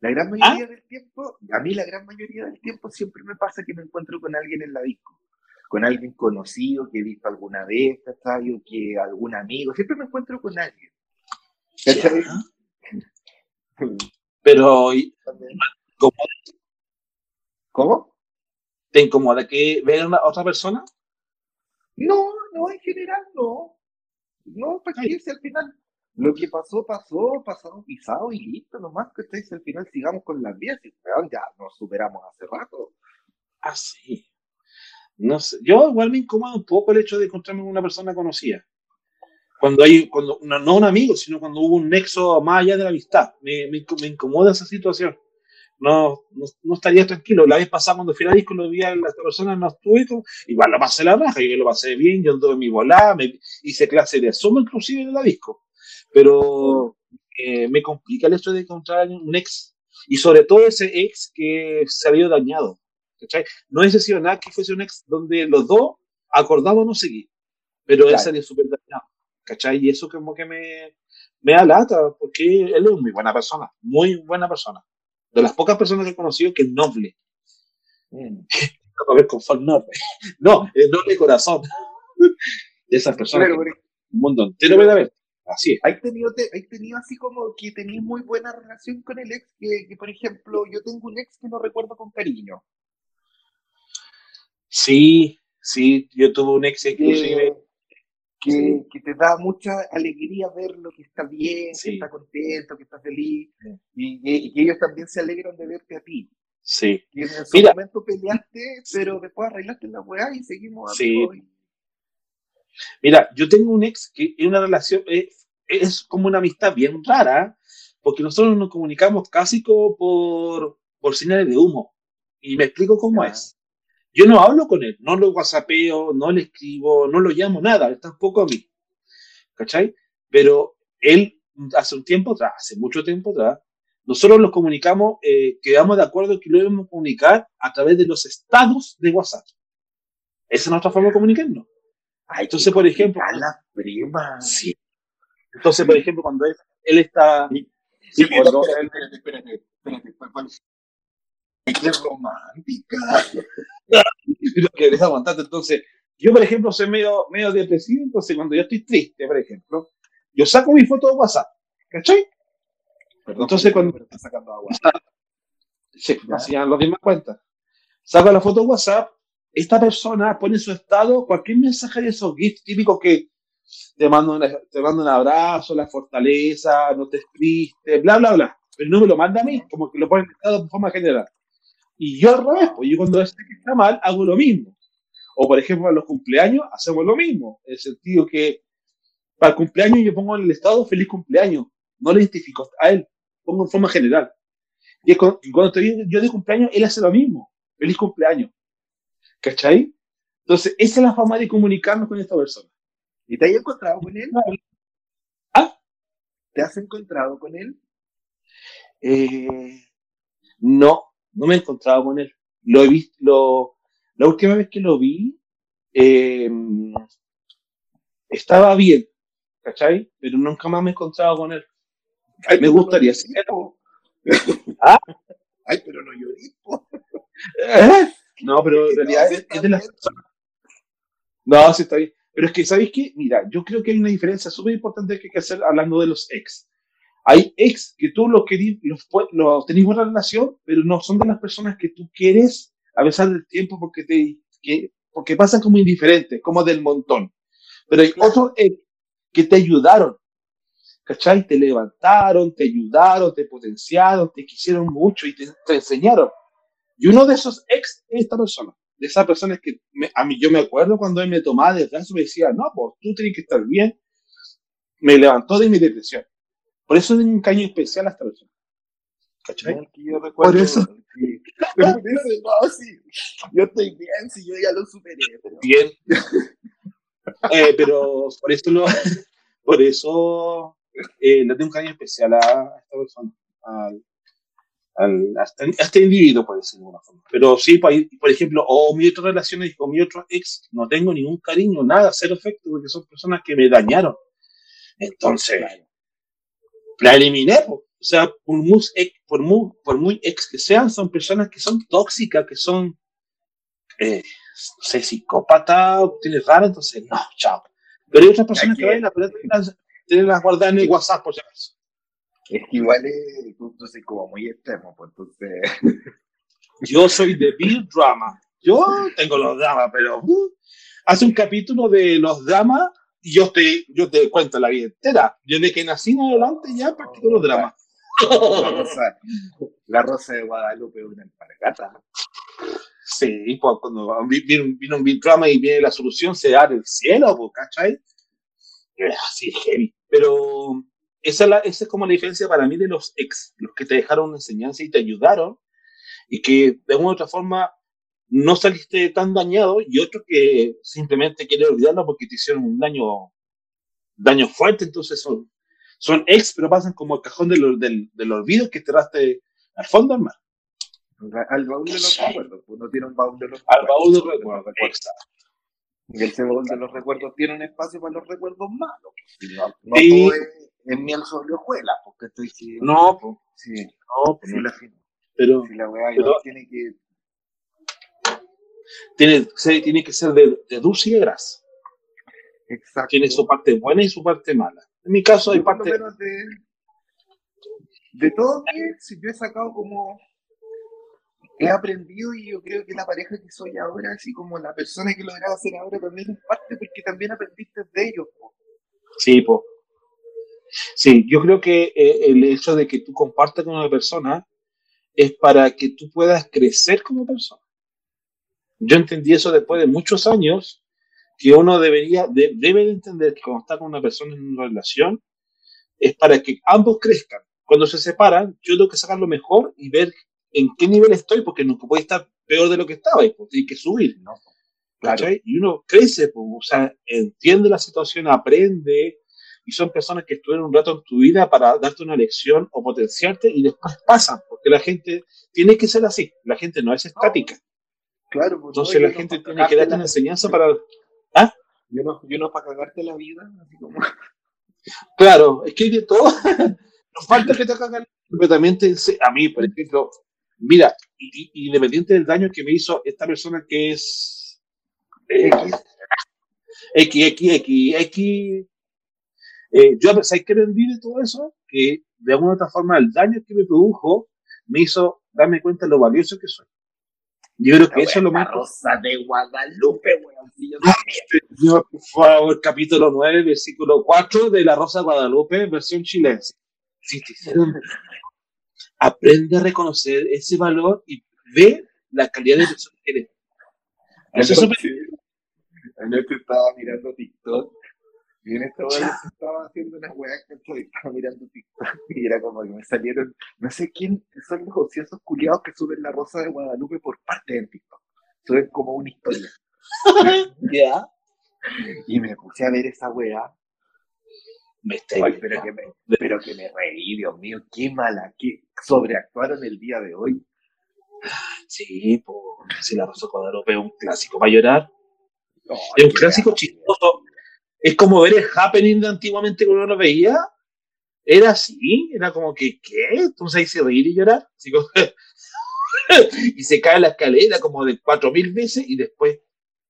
la gran mayoría del tiempo, a mí la gran mayoría del tiempo siempre me pasa que me encuentro con alguien en la disco, con alguien conocido que he visto alguna vez, ¿cachai? O que algún amigo, siempre me encuentro con alguien. ¿Cachai? Pero, ¿cómo? ¿Cómo? ¿Te incomoda que vean a otra persona? No, no, en general no. No, para qué al final. Lo que pasó, pasó, pasado, pisado y listo, nomás que estáis al final sigamos con las vías y ya nos superamos hace rato. Ah, sí. No sé. Yo igual me incomoda un poco el hecho de encontrarme con una persona conocida cuando hay, cuando, no, un amigo, sino cuando hubo un nexo más allá de la amistad. Me, me, incomoda esa situación. No, no, estaría tranquilo. La vez pasada, cuando fui a la disco, lo vi a esta persona, no estuve, igual lo pasé la raja, yo lo pasé bien, yo anduve en mi volada, me hice clase de asomo inclusive en la disco. Pero eh, me complica el hecho de encontrar un ex, y sobre todo ese ex que se había dañado. No es sido nada que fuese un ex donde los dos acordamos no seguir, pero él salió súper dañado. ¿cachai? Y eso como que me, me alata, porque él es muy buena persona, muy buena persona. De las pocas personas que he conocido que es noble. Mm. a ver con noble. No, es noble corazón. De esas personas. un mundo entero a ver. Así es. ¿Hay tenido, ¿Hay tenido así como que tenéis muy buena relación con el ex? Que, que, por ejemplo, yo tengo un ex que no recuerdo con cariño. Sí, sí, yo tuve un ex inclusive que, te da mucha alegría verlo, que está bien, que está contento, que está feliz, y, que ellos también se alegran de verte a ti. Sí. Y en ese momento peleaste, pero después arreglaste la weá y seguimos sí. Mira, yo tengo un ex que es una relación, es, como una amistad bien rara, porque nosotros nos comunicamos casi como por, por señales de humo. Y me explico cómo es. Yo no hablo con él, no lo whatsappeo, no le escribo, no lo llamo, nada, él tampoco a mí. ¿Cachai? Pero él, hace un tiempo atrás, hace mucho tiempo atrás, nosotros nos comunicamos, eh, quedamos de acuerdo que lo debemos comunicar a través de los estados de WhatsApp. Esa es nuestra forma de comunicarnos. Entonces, por ejemplo. La prima. Sí. Entonces, por ejemplo, cuando él, él está. Sí, espérate, espérate, espérate, espérate, ¡Qué romántica! lo que eres aguantarte. Entonces, yo, por ejemplo, soy medio, medio depresivo, entonces cuando yo estoy triste, por ejemplo, yo saco mi foto de WhatsApp, ¿cachai? entonces, cuando... Está sacando agua. Sí, así ya los mismas cuentas. Saco la foto de WhatsApp, esta persona pone en su estado cualquier mensaje de esos gifs típicos que te mando, te mando un abrazo, la fortaleza, no te triste, bla, bla, bla. Pero no me lo manda a mí, como que lo pone en estado de forma general. Y yo al revés, pues yo cuando sé que está mal, hago lo mismo. O por ejemplo, en los cumpleaños hacemos lo mismo, en el sentido que para el cumpleaños yo pongo en el estado feliz cumpleaños, no le identifico a él, pongo en forma general. Y, cuando, estoy yo de cumpleaños, él hace lo mismo, feliz cumpleaños. ¿Cachai? Entonces, esa es la forma de comunicarnos con esta persona. ¿Y te has encontrado con él? ¿Ah? ¿Te has encontrado con él? Eh, no, no me he encontrado con él. Lo he visto, lo, la última vez que lo vi, eh, estaba bien, ¿cachai? Pero nunca más me he encontrado con él. me gustaría no ¿Ah? Ay, pero no llorí. ¿Eh? No, pero en realidad es, de las No, sí está bien. Pero es que, ¿sabéis qué? Mira, yo creo que hay una diferencia súper importante que hay que hacer hablando de los ex. Hay ex que tú los, querís, los, los tenés buena relación, pero no son de las personas que tú quieres a pesar del tiempo porque, te, que, porque pasan como indiferentes, como del montón. Pero hay otros ex que te ayudaron, ¿cachai? Te levantaron, te ayudaron, te potenciaron, te quisieron mucho y te, enseñaron. Y uno de esos ex es esta persona. De esas personas que a mí yo me acuerdo cuando él me tomaba de brazo y me decía, no, pues tú tienes que estar bien. Me levantó de mi depresión. Por eso es un caño especial a esta persona. ¿Cachai? Yo recuerdo, por eso. no, sí. Yo estoy bien, si yo ya lo superé. Bien. Eh, pero por eso lo, por eso eh, le tengo un cariño especial a esta persona, al, al, a, este, este individuo, por decirlo de alguna forma. Pero sí, por, por ejemplo, o mi otra relaciones con mi otro ex, no tengo ningún cariño, nada, cero efecto, porque son personas que me dañaron. Entonces, la eliminé. O sea, por muy, por, muy, por muy ex que sean, son personas que son tóxicas, que son, eh, no sé, psicópata, tienes raro, entonces, no, chao. Pero hay otras personas que ven las, tienen las guardadas en el WhatsApp, por si acaso. Es que igual es, entonces, como muy extremo, pues entonces. Yo soy de Bill Drama. Yo tengo los dramas, pero uh, hace un capítulo de los dramas yo te, yo te cuento la vida entera. Yo de que nací en adelante ya practico los dramas. La rosa, la rosa de Guadalupe una empargata. Sí, pues cuando vino un Bill Drama y viene la solución, se da del cielo, pues, ¿cachai? Es así, heavy. Pero esa es, la, esa es como la diferencia para mí de los ex, los que te dejaron una enseñanza y te ayudaron, y que de alguna u otra forma no saliste tan dañado, y otros que simplemente quieren olvidarlo porque te hicieron un daño, daño fuerte, entonces son, son ex, pero pasan como el cajón del, del, del olvido que enterraste al fondo al mar. Al baúl de los recuerdos, uno tiene un baúl de los Al baúl de los recuerdos, exacto. Y baúl de los recuerdos tiene un espacio para los recuerdos malos. No, no todo es, en miel sobre hojuelas, porque estoy diciendo. No, pues. Sí. No, pues Sí, no. la, Pero si la weá pero- tiene que. Tiene, se- tiene que ser de, de dulce y de grasa. Exacto. Tiene su parte buena y su parte mala. En mi caso hay parte... de, de todo mi ex, yo he sacado como. He aprendido y yo creo que la pareja que soy ahora, así como la persona que lograba ser ahora, también es parte porque también aprendiste de ellos. po. Sí, po. Sí, yo creo que eh, el hecho de que tú compartas con una persona es para que tú puedas crecer como persona. Yo entendí eso después de muchos años, que uno debería, de- debe de entender que cuando está con una persona en una relación, es para que ambos crezcan. Cuando se separan, yo tengo que sacar lo mejor y ver en qué nivel estoy, porque no puede estar peor de lo que estaba y pues, tiene que subir. ¿no? Y uno crece, pues, o sea, entiende la situación, aprende, y son personas que estuvieron un rato en tu vida para darte una lección o potenciarte y después pasan, porque la gente tiene que ser así, la gente no es estática. Claro, pues, Entonces no, la no gente tiene que darte una enseñanza para... Yo no, yo no para cagarte la vida, así como. Claro, es que hay de todo. No falta que te hagan, pero también te a mí, por ejemplo, mira, y- y- independiente del daño que me hizo esta persona que es eh, X, X, X, X, eh, yo ¿sabes qué aprendí de todo eso? Que de alguna u otra forma el daño que me produjo me hizo darme cuenta de lo valioso que soy. Yo creo que eso es lo La más rosa de Guadalupe, weón. sí, yo Yo, por favor, capítulo 9, versículo 4 de La Rosa de Guadalupe, versión chilense. Te hicieron- Aprende a reconocer ese valor y ve la calidad de persona que eres. Eso es súper- anoche estaba mirando TikTok y en esta hora estaba haciendo unas weas que estaba mirando TikTok y era como que me salieron, no sé quién son los ociosos culiados que suben la rosa de Guadalupe por parte en TikTok. Suben como una historia. Ya. Y me puse a ver esa wea. Me está Ay, pero, que me, pero que me reí, Dios mío, qué mala, qué sobreactuaron el día de hoy. Sí, pues, si La Rosa de Guadalupe es un clásico para llorar. No, Es un clásico chistoso. Es como ver el happening de antiguamente cuando uno lo veía. Era así, era como que, ¿qué? Entonces ahí se reír y llorar. Así como- y se cae la escalera como de cuatro mil veces y después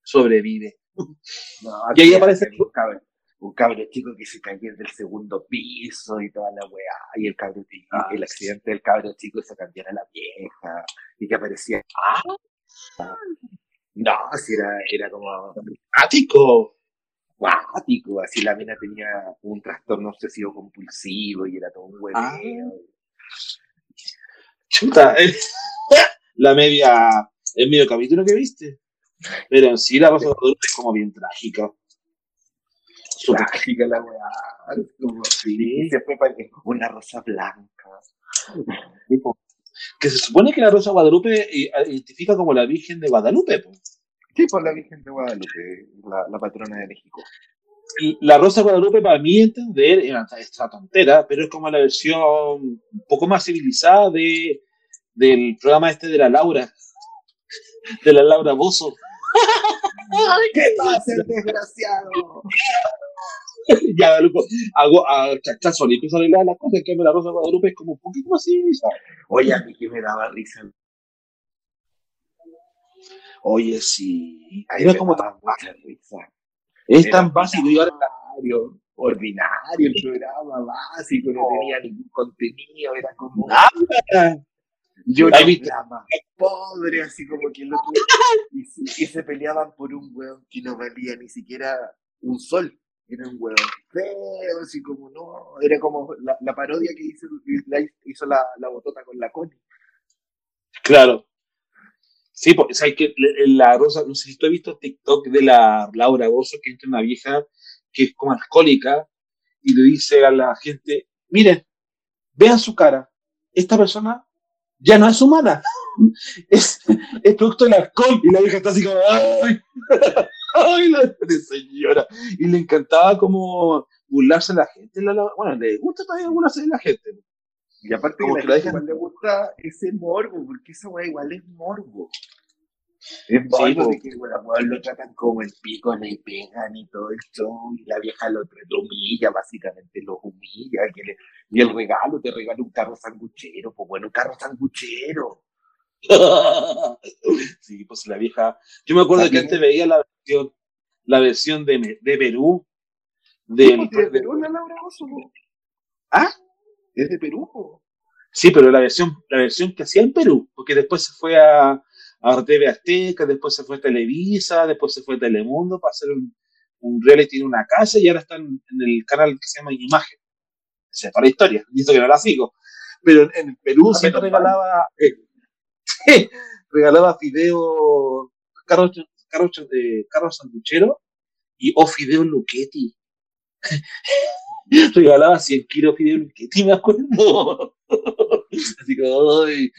sobrevive. No, Y ahí aparece- un cabro, un cabro chico que se caía del segundo piso y toda la weá, y el cabro chico, Ah, el accidente del cabro chico se cambiara la vieja, y que aparecía. Ah, No, así era, era como ático. Guático, así la mina tenía un trastorno obsesivo compulsivo y era todo un hueveo. Ah. Chuta, eh, la media, el medio capítulo que viste. Pero en sí la Rosa de Guadalupe es como bien trágica. Trágica la weá, como Sí. y siempre parece una rosa blanca. que se supone que la Rosa de Guadalupe eh, identifica como la Virgen de Guadalupe. po. Sí, por la Virgen de Guadalupe, la, patrona de México. La Rosa de Guadalupe, para mí entender, es una tontera, pero es como la versión un poco más civilizada de, del programa este de la Laura, de la Laura Bozo. ¿Qué pasa, el desgraciado? ya, loco, hago a chachazo, le empiezo a arreglar las cosas, que me la Rosa de Guadalupe es como un poquito más civilizada. Oye, a mí que me daba risa Oye, sí. Era como tan mucha risa. Es tan básico y ordinario. Ordinario el programa, básico, no, tenía ningún contenido, era como. ¡Nada! Yo la más pobre, así como que lo y, y se peleaban por un weón que no valía ni siquiera un sol. Era un weón feo, así como no. Era como la, la parodia que hizo la, hizo la, la botota con la Connie. Claro. Sí, porque sabes que la Rosa, no sé si tú has visto TikTok de la Laura Bozo, que entra una vieja que es como alcohólica y le dice a la gente, miren, vean su cara, esta persona ya no es humana, es, es producto del alcohol y la vieja está así como, ay, ay, la señora, y le encantaba como burlarse a la gente, bueno, le gusta también burlarse de la gente. Y aparte como que, la gente igual le gusta ese morbo, porque esa weá igual es morbo. Es morbo de que lo tratan como el pico, le pegan y todo el show, y la vieja lo, humilla, básicamente lo humilla, y el regalo, te regala un carro sanguchero, pues bueno, un carro sanguchero. sí, pues la vieja. Yo me acuerdo que antes veía la versión, la versión de, de Perú. Del, de Perú, la Laura ¿Ah? Es de Perú. Sí, pero la versión, la versión que hacía en Perú, porque después se fue a, a TV Azteca, después se fue a Televisa, después se fue a Telemundo para hacer un, un reality en una casa y ahora están en el canal que se llama Imagen. O sea, para historia, y esto que no la sigo. Pero en, Perú siempre regalaba, eh, regalaba fideo, Carlos, Carlos, eh, Carlos Sanduchero y o fideo Luchetti. regalaba 100 kilos de Luchetti, me acuerdo. Así que,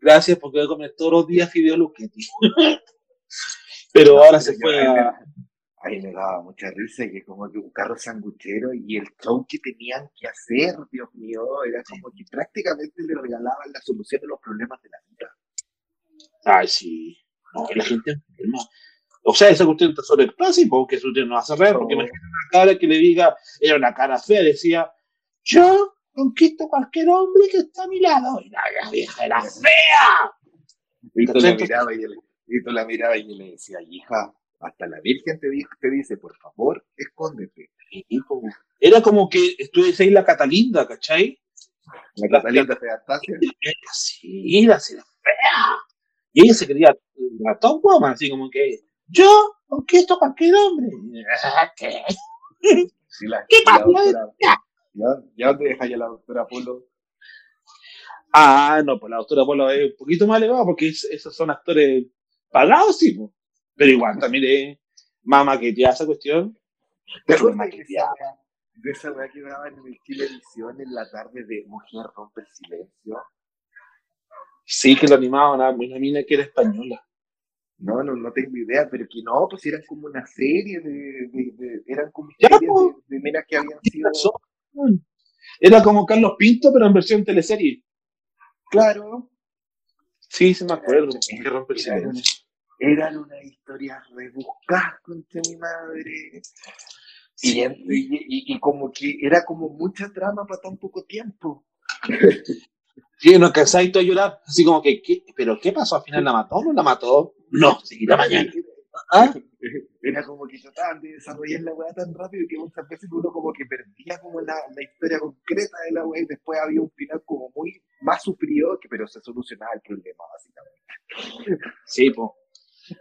gracias porque voy a comer todos los días fideo Luchetti. Pero ahora se fue a... Ahí me daba mucha risa que como que un carro sanguchero y el show que tenían que hacer, Dios mío, era como que prácticamente le regalaban la solución de los problemas de la vida. Ay, sí. No, la gente enferma. O sea, esa cuestión está sobre el clásico, que eso no hace reír, porque imagínate una cara que le diga, era una cara fea, decía, yo conquisto cualquier hombre que está a mi lado. Y la vieja era fea. Tú, la mirabas y, y tú la mirabas y le decía, hija, hasta la Virgen te, te dice, por favor, escóndete. Era como que estuviese ahí la Catalinda, ¿cachai? La Catalinda fea Anastasia. Sí, era así fea. Y ella se quería la top woman, así como que yo conquisto a cualquier hombre. ¿Qué? ¿Qué pasa? ¿Ya, ¿Ya dónde deja ya la doctora Polo? Ah, no, pues la doctora Polo es un poquito más elevada porque esos son actores pagados, sí, pero igual también es más maqueteada esa cuestión. ¿Te acuerdas de esa weá que daban en el televisión en la tarde de Mujer rompe el silencio? Sí, que lo animaban a una mina que era española. No, no, no tengo idea, pero que no, pues eran como una serie de, de, eran como series pues. de, de minas que habían sido. Era como Carlos Pinto, pero en versión teleserie. Claro. Sí, se me acuerdo. Eran, eran unas historias rebuscadas contra mi madre. Y, y, y, como que era como mucha trama para tan poco tiempo. Sí, no cansáis a llorar, así como que, ¿pero qué pasó? ¿Al final la mató o no la mató? No, seguirá mañana. ¿Ah? Era como que trataban de desarrollar la weá tan rápido que muchas veces uno como que perdía como la, la historia concreta de la weá y después había un final como muy más que, pero se solucionaba el problema básicamente. Sí, pues.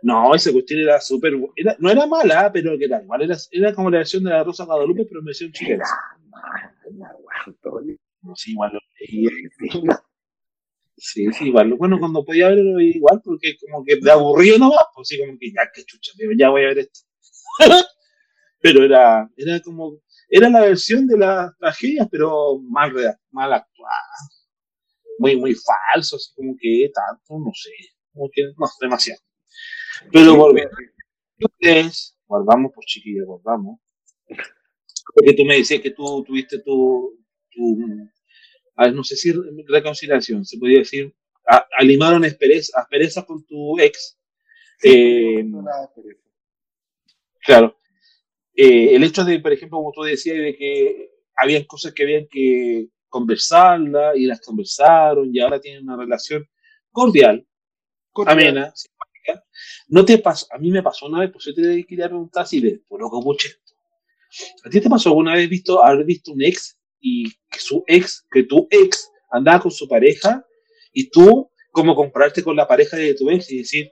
No, esa cuestión era súper. no era mala, pero que era igual. Era, era como la versión de la Rosa Guadalupe, pero en versión chilena. Era mala, Sí, igual lo Sí, sí, igual. Bueno, cuando podía verlo igual, porque como que de aburrido no va, pues sí, como que ya, que chucha, ya voy a ver esto. pero era, era como, era la versión de las tragedias, pero mal, mal actuada. Muy, muy falso, así como que tanto, no sé, como que no, demasiado. Pero volviendo, ustedes, guardamos por chiquillos, guardamos. Porque tú me decías que tú tuviste tu, tu no sé si reconciliación, se podría decir, alimaron asperezas con tu ex. Eh, claro. Eh, el hecho de, por ejemplo, como tú decías, de que habían cosas que habían que conversarla y las conversaron y ahora tienen una relación cordial, amena, simpática. No te pasó, a mí me pasó una vez, pues yo te quería preguntar si por lo que ¿A ti te pasó alguna vez visto, haber visto un ex y que su ex, que tu ex andaba con su pareja y tú como compararte con la pareja de tu ex y decir,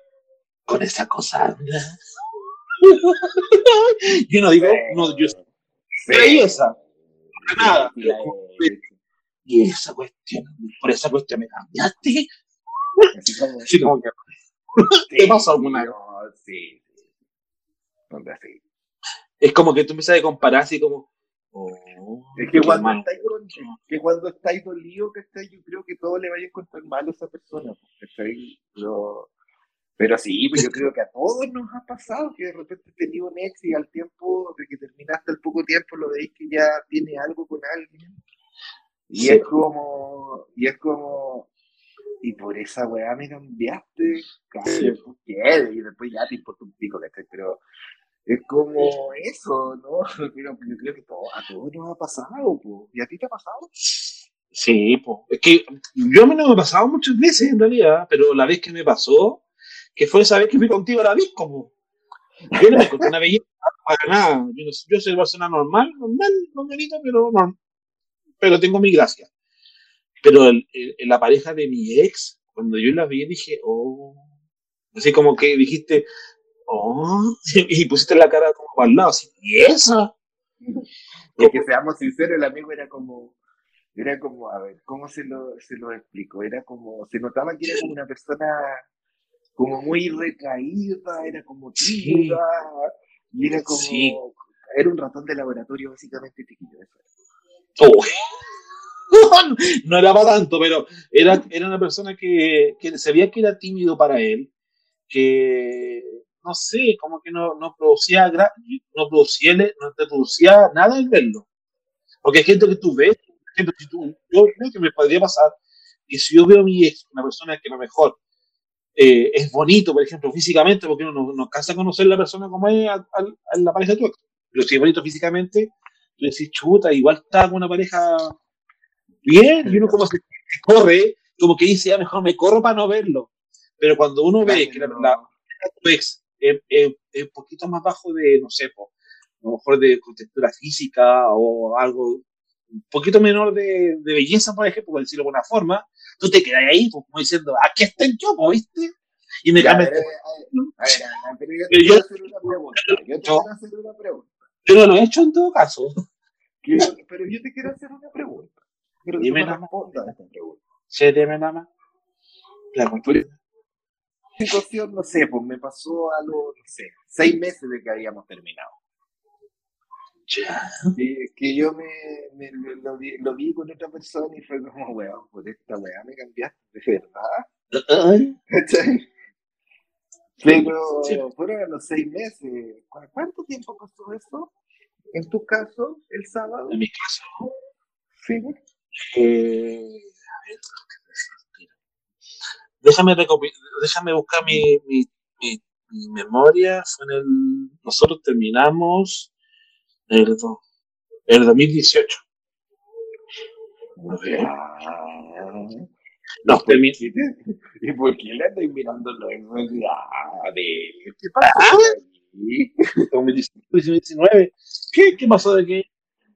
con esa cosa anda. yo no digo, no, yo sí. esa, nada. Y esa cuestión, por esa cuestión me cambiaste. Así como, que, ¿Qué pasó alguna vez? sí, sí. Es como que tú empiezas a comparar así como, oh, es que cuando, estáis con, que cuando estáis dolido, que yo creo que todo le vaya a encontrar mal a esa persona. Pero, pero sí, pues yo creo que a todos nos ha pasado que de repente tenéis un ex y al tiempo de que terminaste el poco tiempo lo veis que ya tiene algo con alguien. Y es como, y es como, y por esa weá me cambiaste, casi, y después ya te importa un pico, Pero es como eso, ¿no? Pero yo creo que todo, a todos nos ha pasado, po. ¿y a ti te ha pasado? Sí, pues. Es que yo a mí no me ha pasado muchas veces en realidad, pero la vez que me pasó, que fue esa vez que fui contigo a la disco, po. Yo no me encontré una belleza para nada. Yo, no, yo soy persona normal, normal, normalita, pero normal pero tengo mi gracia. Pero el, la pareja de mi ex, cuando yo la vi, dije, oh, así como que dijiste, oh, y pusiste la cara como al lado, así, ¿y esa? Y que seamos sinceros, el amigo era como, era como, a ver, ¿cómo se lo, se lo explico? Era como, se notaba que era como una persona como muy recaída, era como tímida, y era como, era un ratón de laboratorio básicamente chiquillo. no era para tanto, pero era, era una persona que, que se veía que era tímido para él, que no sé, como que no, no producía no producía, no te producía nada el verlo. Porque hay gente que tú ves, yo creo que me podría pasar que si yo veo a mi ex, una persona que a lo mejor eh, es bonito, por ejemplo, físicamente, porque uno no, no cansa conocer la persona como es a, la pareja de tu ex, pero si es bonito físicamente, tú decís, chuta, igual está con una pareja bien, y uno como se corre, como que dice, ya mejor me corro para no verlo. Pero cuando uno ve que la, la, tu ex es, un poquito más bajo de, no sé, a lo mejor de contextura física o algo un poquito menor de, de belleza, por ejemplo, por decirlo de alguna forma, tú te quedas ahí pues, como diciendo, aquí está el yo, ¿viste? Y me cambias. Ver, pero yo te quiero hacer una pregunta. Yo te quiero hacer una pregunta. Pero lo he hecho en todo caso. pero yo te quiero hacer una pregunta. Pero dime nada más. Sí, dime nada más. La situación, no sé, pues me pasó a los, no sé, seis meses de que habíamos terminado. Ya. que yo me, me lo, vi, lo, vi, con otra persona y fue como, weón, por esta weá me cambiaste, de verdad. Pero fueron a los seis meses. ¿Cuánto tiempo pasó eso? En tu caso, el sábado. En mi caso. Sí. Eh, déjame, déjame buscar mi, mi, mi, memoria. Fue en el, nosotros terminamos el, el 2018. A ver. Nos ¿Y por qué le estoy mirando los A ver, ¿qué pasó? 2019. ¿Qué, ¿Qué pasó de qué?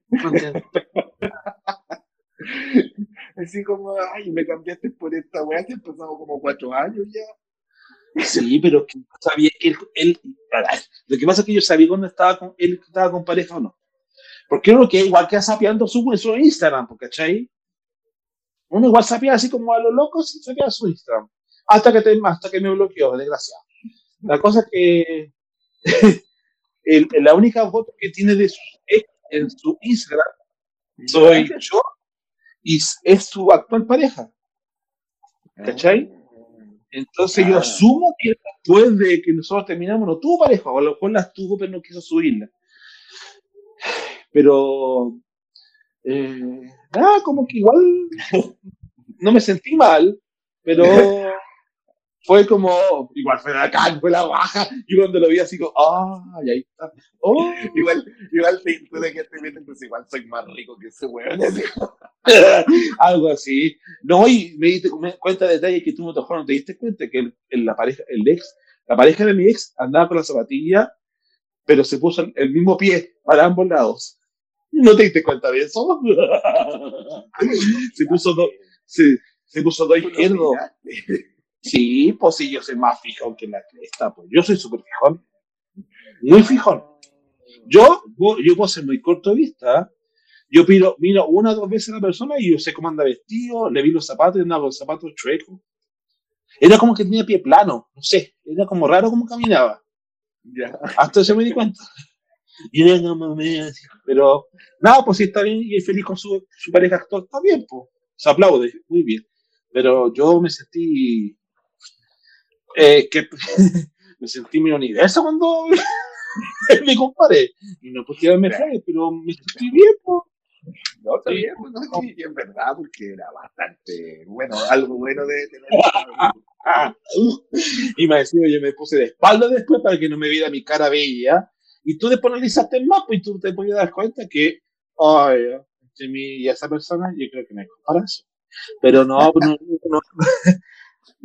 Así como, ay, me cambiaste por esta weá, que pasado como cuatro años ya. Sí, pero sabía que él, lo que pasa es que yo sabía cuando estaba con él estaba con pareja o no. Porque uno que igual que sapeando su, su Instagram, ¿cachai? Uno igual sapea así como a los locos y sapea su Instagram. Hasta que, te, hasta que me bloqueó, desgraciado. La cosa es que el, la única foto que tiene de su en su Instagram soy yo y es su actual pareja. ¿Cachai? Entonces yo ah. asumo que después de que nosotros terminamos no tuvo pareja, o a lo mejor las tuvo pero no quiso subirla. Pero, eh, nada, como que igual no me sentí mal, pero fue como, igual fue la can, fue la baja, y cuando lo vi así como, ah, y ahí está. Oh. igual, igual te, de que te metes, pues igual soy más rico que ese weón. Algo así. No, y me diste cuenta de detalles que tú no te, no te diste cuenta que el, la pareja, el ex, la pareja de mi ex andaba con la zapatilla, pero se puso el mismo pie para ambos lados. ¿No te diste cuenta de eso? se puso dos, se, se puso dos izquierdos. Sí, pues sí, yo soy más fijón que la cresta, pues yo soy súper fijón. Muy fijón. Yo, yo puedo ser muy corto de vista. Yo miro, miro una o dos veces a la persona y yo sé cómo anda vestido, le vi los zapatos y andaba los zapatos chuecos. Era como que tenía pie plano, no sé, era como raro como caminaba. Hasta eso me di cuenta. Y como pero nada, pues si está bien y feliz con su, su pareja actual, está bien, pues. Se aplaude, muy bien. Pero yo me sentí eh, que me sentí mi universo cuando me comparé. Y no porque me fue, pero me sentí bien, pues. No, está bien, pues, no, en verdad, porque era bastante bueno, algo bueno de tener. y me decía, yo me puse de espalda después para que no me viera mi cara bella. Y tú después analizaste más, pues y tú te podías dar cuenta que, ay, entre mí y esa persona, yo creo que me comparas. Pero no, no, no,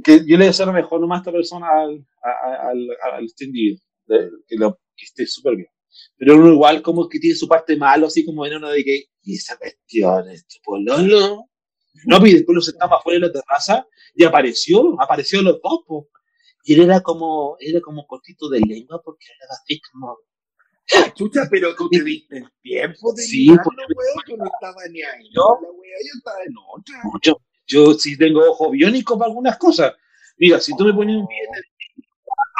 que yo le deseo lo mejor nomás a esta persona al, al, al, este que, lo, que esté súper bien. Pero uno igual como que tiene su parte malo, así como en uno de que, y esa cuestión, este pololo. No, pues, y después los sentamos afuera de la terraza y apareció, apareció los dos, Y él era como, era como cortito de lengua porque era así como, Chucha, pero tú te diste el tiempo de sí, porque yo no estaba ni ahí. Yo, la wea, yo estaba en otra. Yo, yo sí tengo ojo biónico para algunas cosas. Mira, si tú me pones un billete de,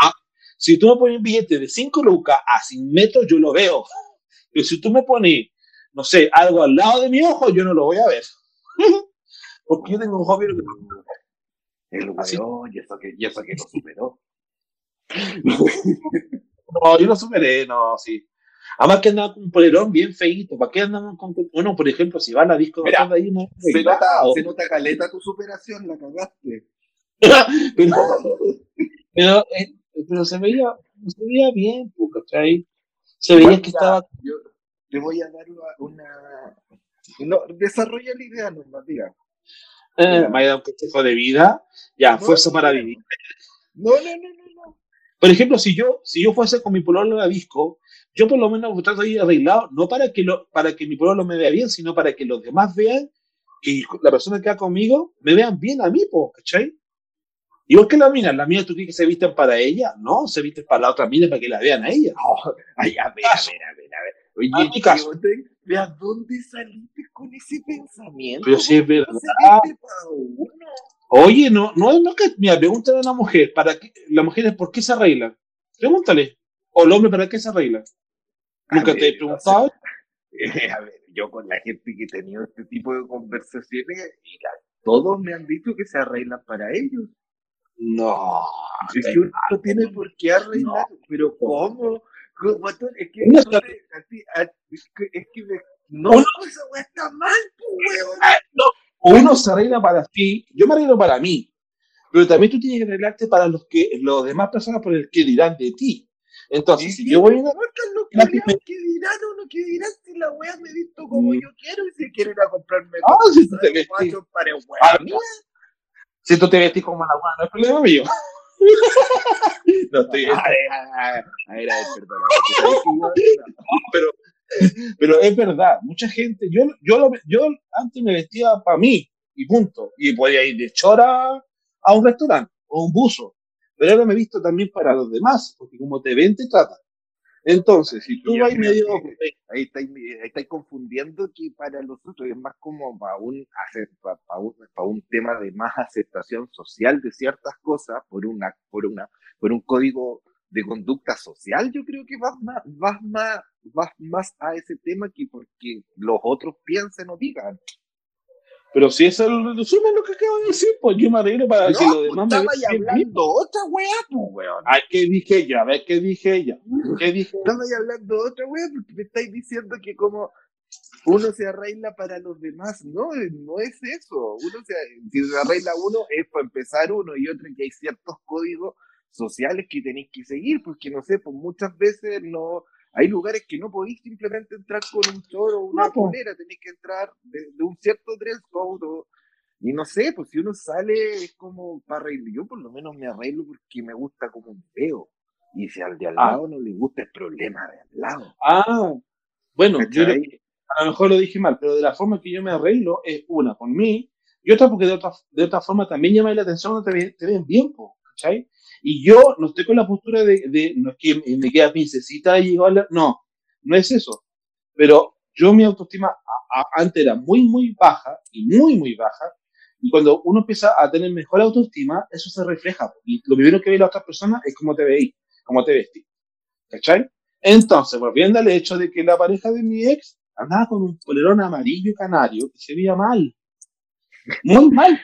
ah, si tú me pones un billete de 5 lucas a 100 metros, yo lo veo. Pero si tú me pones, no sé, algo al lado de mi ojo, yo no lo voy a ver. Porque yo tengo un ojo biónico. Y eso que, y eso que lo superó. no, yo lo superé, no, sí. Además que andaba con un polerón bien feíto. ¿Para qué andaban con.? Bueno, por ejemplo, si va a la disco de ahí, no. Se nota, se nota caleta tu superación, la cagaste. pero, eh, pero, se veía, se veía bien, ¿cachai? Se veía que estaba. Yo te voy a dar una. No, desarrolla la idea, no diga. Eh, me ha dado un consejo de vida. Ya, fuerza para vivir. No, no, no, no, no. Por ejemplo, si yo, si yo fuese con mi pololo a disco, yo por lo menos trato de ir arreglado, no para que, lo, para que mi pueblo me vea bien, sino para que los demás vean que la persona que va conmigo me vean bien a mí, po, ¿cachai? Igual que la mina, la mina tú quieres que se visten para ella, no, se visten para la otra mina para que la vean a ella. ay, a ver, a ver, a ver, a ver. Oye, a mi caso. Vea, ¿dónde saliste con ese pensamiento? Pero si es verdad. Oye, no, no, no que, mira, pregúntale a una mujer, para qué, la mujer es por qué se arregla. Pregúntale. O el hombre, ¿para qué se arregla? Nunca te he preguntado. a ver, yo con la gente que he tenido este tipo de conversaciones, todos me han dicho que se arreglan para ellos. No. Es que uno no tiene por qué arreglar, pero ¿cómo? Es que, no, es que, no, uno, esa weá está mal, weón. Ah, no, uno se arregla para ti, yo me arreglo para mí, pero también tú tienes que arreglarte para los que los demás personas por el que dirán de ti. Entonces, si yo voy a... Lo que, dirán, que dirán o no que dirán si la wea me visto como mm. yo quiero y si quiero ir a comprarme ah, si tú te vestís para ah, si tú te vestís como la wea, no es problema mío. no estoy... A ver, a ver, perdón. pero, pero es verdad, mucha gente, yo, yo, lo, yo antes me vestía para mí y punto. Y podía ir de chora a un restaurante o un buzo pero ahora me he visto también para los demás, porque como te ven, te tratan. Entonces, si tú vas medio... Ahí estáis, ahí confundiendo que para los otros es más como para un, para, un, para un tema de más aceptación social de ciertas cosas por, una, por, una, por un código de conducta social, yo creo que vas más, vas más, vas más a ese tema que porque los otros piensen o digan. Pero si eso es el resumen lo que acabo de decir, pues yo me alegro para no, que lo pues, demás me estaba hablando otra weá, pues, weón. Ay, ¿qué dije yo? A ver, ¿qué dije yo? ¿Qué dije? Estaba hablando otra weá porque me estáis diciendo que como uno se arregla para los demás. No, no es eso. Uno se, si se arregla uno es para empezar uno y otro que hay ciertos códigos sociales que tenéis que seguir, porque no sé, pues muchas veces no hay lugares que no podéis simplemente entrar con un choro o una No, po. polera, tenéis que entrar de, de un cierto dress code o- y no sé, pues si uno sale es como para arreglar. Yo por lo menos me arreglo porque me gusta como un veo. Y si al de al Ah. lado no le gusta, es problema de al lado. Ah, bueno, yo lo- a lo mejor lo dije mal, pero de la forma que yo me arreglo es una por mí y otra porque de otra, de otra forma también llama la atención cuando te, ven- bien, ¿cachai? Y yo no estoy con la postura de, de no es que me- queda pincecita y igual, no, no es eso. Pero yo mi autoestima a- a- antes era muy, muy baja y muy, muy baja. Y cuando uno empieza a tener mejor autoestima, eso se refleja. Y lo primero que ve la otra persona es cómo te veis, cómo te vestís. ¿Cachai? Entonces, volviendo al hecho de que la pareja de mi ex andaba con un polerón amarillo canario que se veía mal. Muy mal.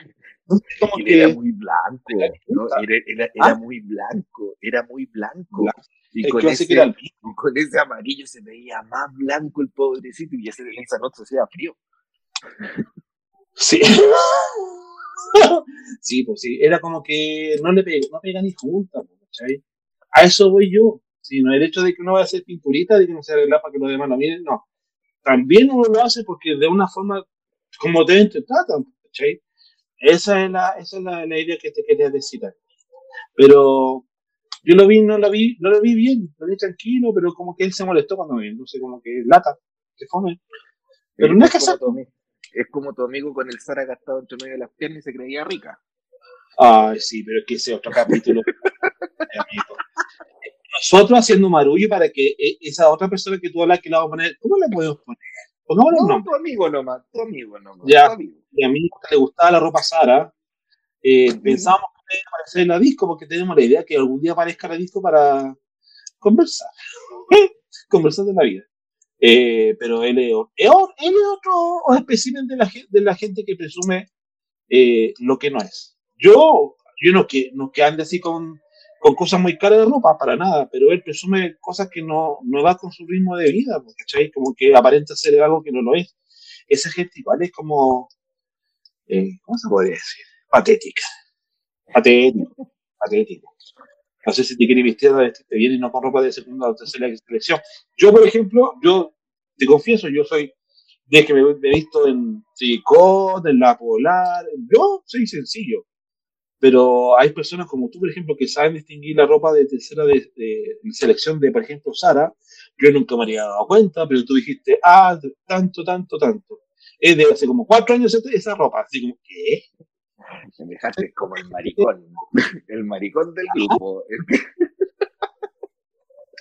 Entonces, como Él que, era muy blanco, ¿no? Era, era- era ¿Ah? muy blanco, era muy blanco. Blanco. Y es con, ese, que era y con ese amarillo se veía más blanco el pobrecito y ese, esa noche hacía frío. Sí. sí, pues sí. Era como que no le pega, no pega ni junta, pues, ¿cachai? A eso voy yo. Si no el hecho de que uno vaya a hacer pinturita, de que no se arregla para que los demás lo miren, no. También uno lo hace porque de una forma como te te tratan, ¿cachai? Esa es la, esa es la, la idea que te quería decir. Pero yo lo vi, no lo vi, no lo vi bien, lo vi tranquilo, pero como que él se molestó cuando me vi, no sé, como que lata, que fome. Pero no es ami- es como tu amigo con el Sara gastado entre medio de las piernas y se creía rica. Ay, sí, pero es que ese otro capítulo. Nosotros haciendo marullo para que e- esa otra persona que tú hablas que la vamos a poner, ¿cómo le podemos poner? No, nombre. tu amigo nomás, tu amigo nomás. Ya. tu amigo. Y a mí le gustaba la ropa Sara. Eh, pensábamos que iba a aparecer en la disco porque tenemos la idea que algún día aparezca la disco para conversar. conversar de la vida. Eh, pero él es, él es otro espécimen de la, de la gente que presume eh, lo que no es. Yo, yo no que, no que ande así con, con cosas muy caras de ropa, para nada, pero él presume cosas que no, no va con su ritmo de vida, pues, ¿cachai? Como que aparenta ser algo que no lo es. Esa gente igual es como, eh, ¿cómo se puede decir? Patética. Patético. Patético. No sé si te quieres vestir, vestirte bien y no con ropa de segunda o tercera selección. Yo, por ejemplo, yo te confieso, yo soy, de que me, he visto en tricot, en la polar, yo soy sencillo. Pero hay personas como tú, por ejemplo, que saben distinguir la ropa de tercera de, de- de selección de, por ejemplo, Sara. Yo nunca me habría dado cuenta, pero tú dijiste, ah, tanto, tanto, tanto. Es de hace como cuatro años esa- esa ropa. Así como, ¿qué? Me dejaste como el maricón. El maricón del grupo.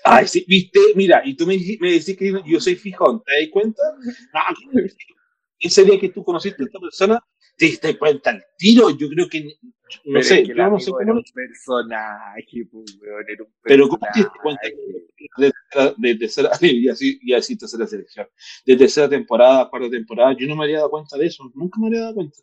Ay, sí, viste, mira, y tú me, me decís que yo soy fijón, ¿te das cuenta? No, ese día que tú conociste a esta persona, te diste cuenta al tiro, yo creo que, no Pero sé, es que yo no sé amigo era cómo, un personaje, pues, weón, era un pero ¿cómo te diste cuenta personaje. de, de tercera, y así, y así tercera selección, de tercera temporada, cuarta temporada, yo no me habría dado cuenta de eso, nunca me habría dado cuenta.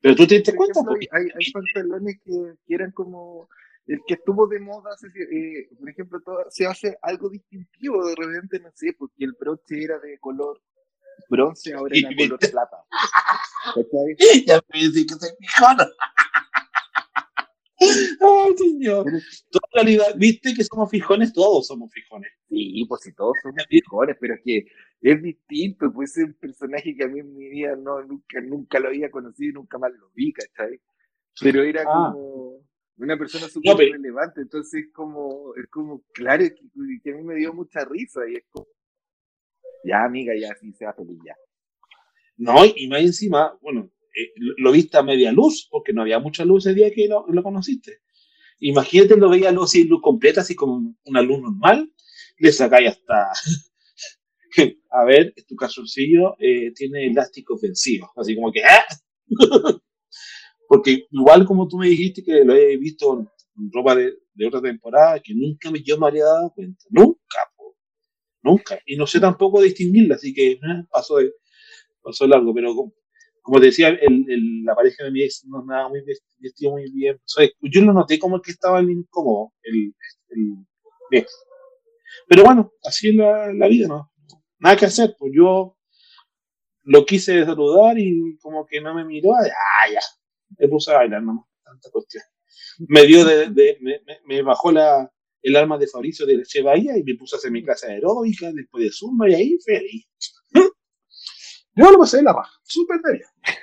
Pero tú te diste Por cuenta, ejemplo, hay, hay, pantalones que, que eran como el que estuvo de moda, hace- eh, por ejemplo, todo- se hace algo distintivo de repente, no sé, porque el broche era de color bronce, ahora era color plata. ¿Cachai? ya me decís que soy fijona. Ay, señor. Toda realidad, viste que somos fijones, todos somos fijones. Sí, pues si todos somos fijones, pero es que es distinto, pues es un personaje que a mí en mi vida no, nunca, nunca lo había conocido y nunca más lo vi, ¿cachai? Pero era Ah. como una persona súper No, pero- relevante, entonces es como, es como, claro, que, que a mí me dio mucha risa y es como, ya amiga, ya sí, sea feliz ya. No, y más encima, bueno, eh, lo, lo viste a media luz, porque no había mucha luz ese día que lo, lo conociste. Imagínate, lo veía luz y luz completa, así como una luz normal, le sacáis hasta. a ver, tu calzoncillo eh, tiene elástico vencido, así como que. ¡ah! porque igual como tú me dijiste que lo he visto en ropa de, de otra temporada, que nunca me, yo me habría dado cuenta. Nunca. Nunca. Y no sé tampoco distinguirla, así que eh, pasó, de, pasó largo, pero como, te decía, el, la pareja de mi ex no andaba muy vestido muy bien. yo lo noté como que estaba incómodo, el, el, Pero bueno, así es la, la, vida, ¿no? Nada que hacer, pues yo lo quise saludar y como que no me miró, ah, ya, me puse a bailar, no, tanta cuestión. Me dio de me, me, bajó la, el alma de Fabricio de Leche Bahía y me puse a hacer mi clase aeróbica después de Zumba y ahí feliz. Yo lo pasé de la raja, súper bien.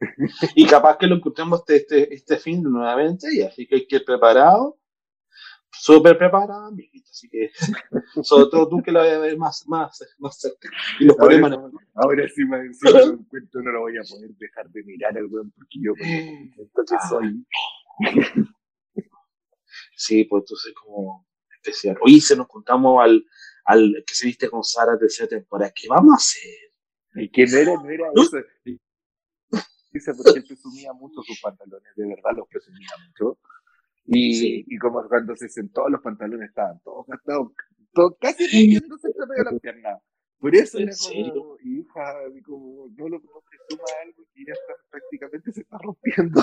y capaz que lo encontremos este, este, este fin nuevamente, y así que hay que ir preparado, súper preparado, amiguito. Así que, sobre todo tú que lo vayas a ver más, más, más cerca. Y los ahora, problemas. Ahora sí me lo encuentro, no lo voy a poder dejar de mirar al weón, porque yo entonces soy. Sí, pues entonces, como especial. Hoy se nos contamos al, al que se viste con Sara tercera temporada. ¿Qué vamos a hacer? Y que no era, no era eso. Dice porque él presumía mucho sus pantalones, de verdad los presumía mucho. Y, y como cuando se sentó, los pantalones estaban todos gastados, casi metiéndose entre la pierna. Por eso era como, hija, como, no lo no presuma algo que ya está, prácticamente se está rompiendo.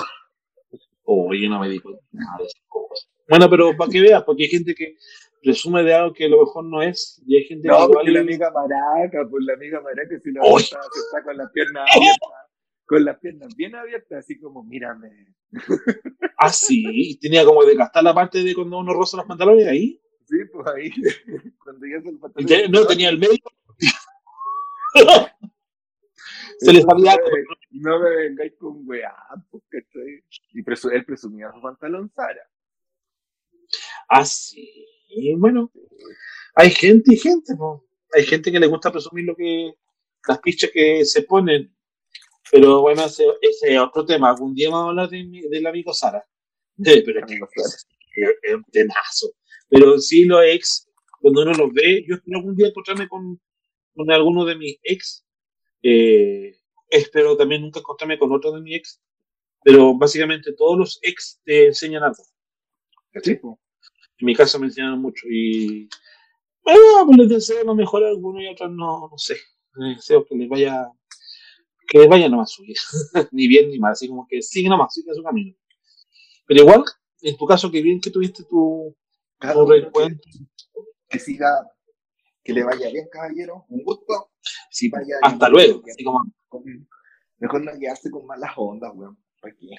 Oye, no me di cuenta de. Bueno, pero para que veas, porque hay gente que presume de algo que a lo mejor no es, y hay gente no, que igual... la amiga maraca, pues la amiga maraca si la está, está con la pierna abierta, con las piernas bien abiertas, así como, mírame. Ah, sí, tenía como de gastar la parte de cuando uno roza los pantalones ahí. Sí, pues ahí, cuando ya se pantalón. No, tenía el medio. se les sabía No me vengáis con weá, porque estoy... Y él presumía su pantalón Sara. Ah, sí. Y bueno, hay gente y gente, ¿no? Hay gente que le gusta presumir lo que las pichas que se ponen. Pero bueno, ese, es otro tema. Algún día vamos a hablar de, del amigo Sara. pero es que es, un temazo. Pero sí, los ex, cuando uno los ve, yo espero algún día encontrarme con, con alguno de mis ex. Eh, espero también nunca encontrarme con otro de mis ex. Pero básicamente todos los ex te enseñan algo. ¿Sí? En mi caso me enseñaron mucho y bueno, pues les deseo lo mejor a algunos y a otros no, no sé. Les deseo que les vaya, que les vaya nomás subir, ni bien ni mal, así como que sigue nomás, sigue su camino. Pero igual, en tu caso, que bien que tuviste tu, claro, reencuentro. Que, siga, que le vaya bien, caballero, un gusto. Sí, hasta luego. Así como... Mejor no quedarse con malas ondas, weón. Aquí.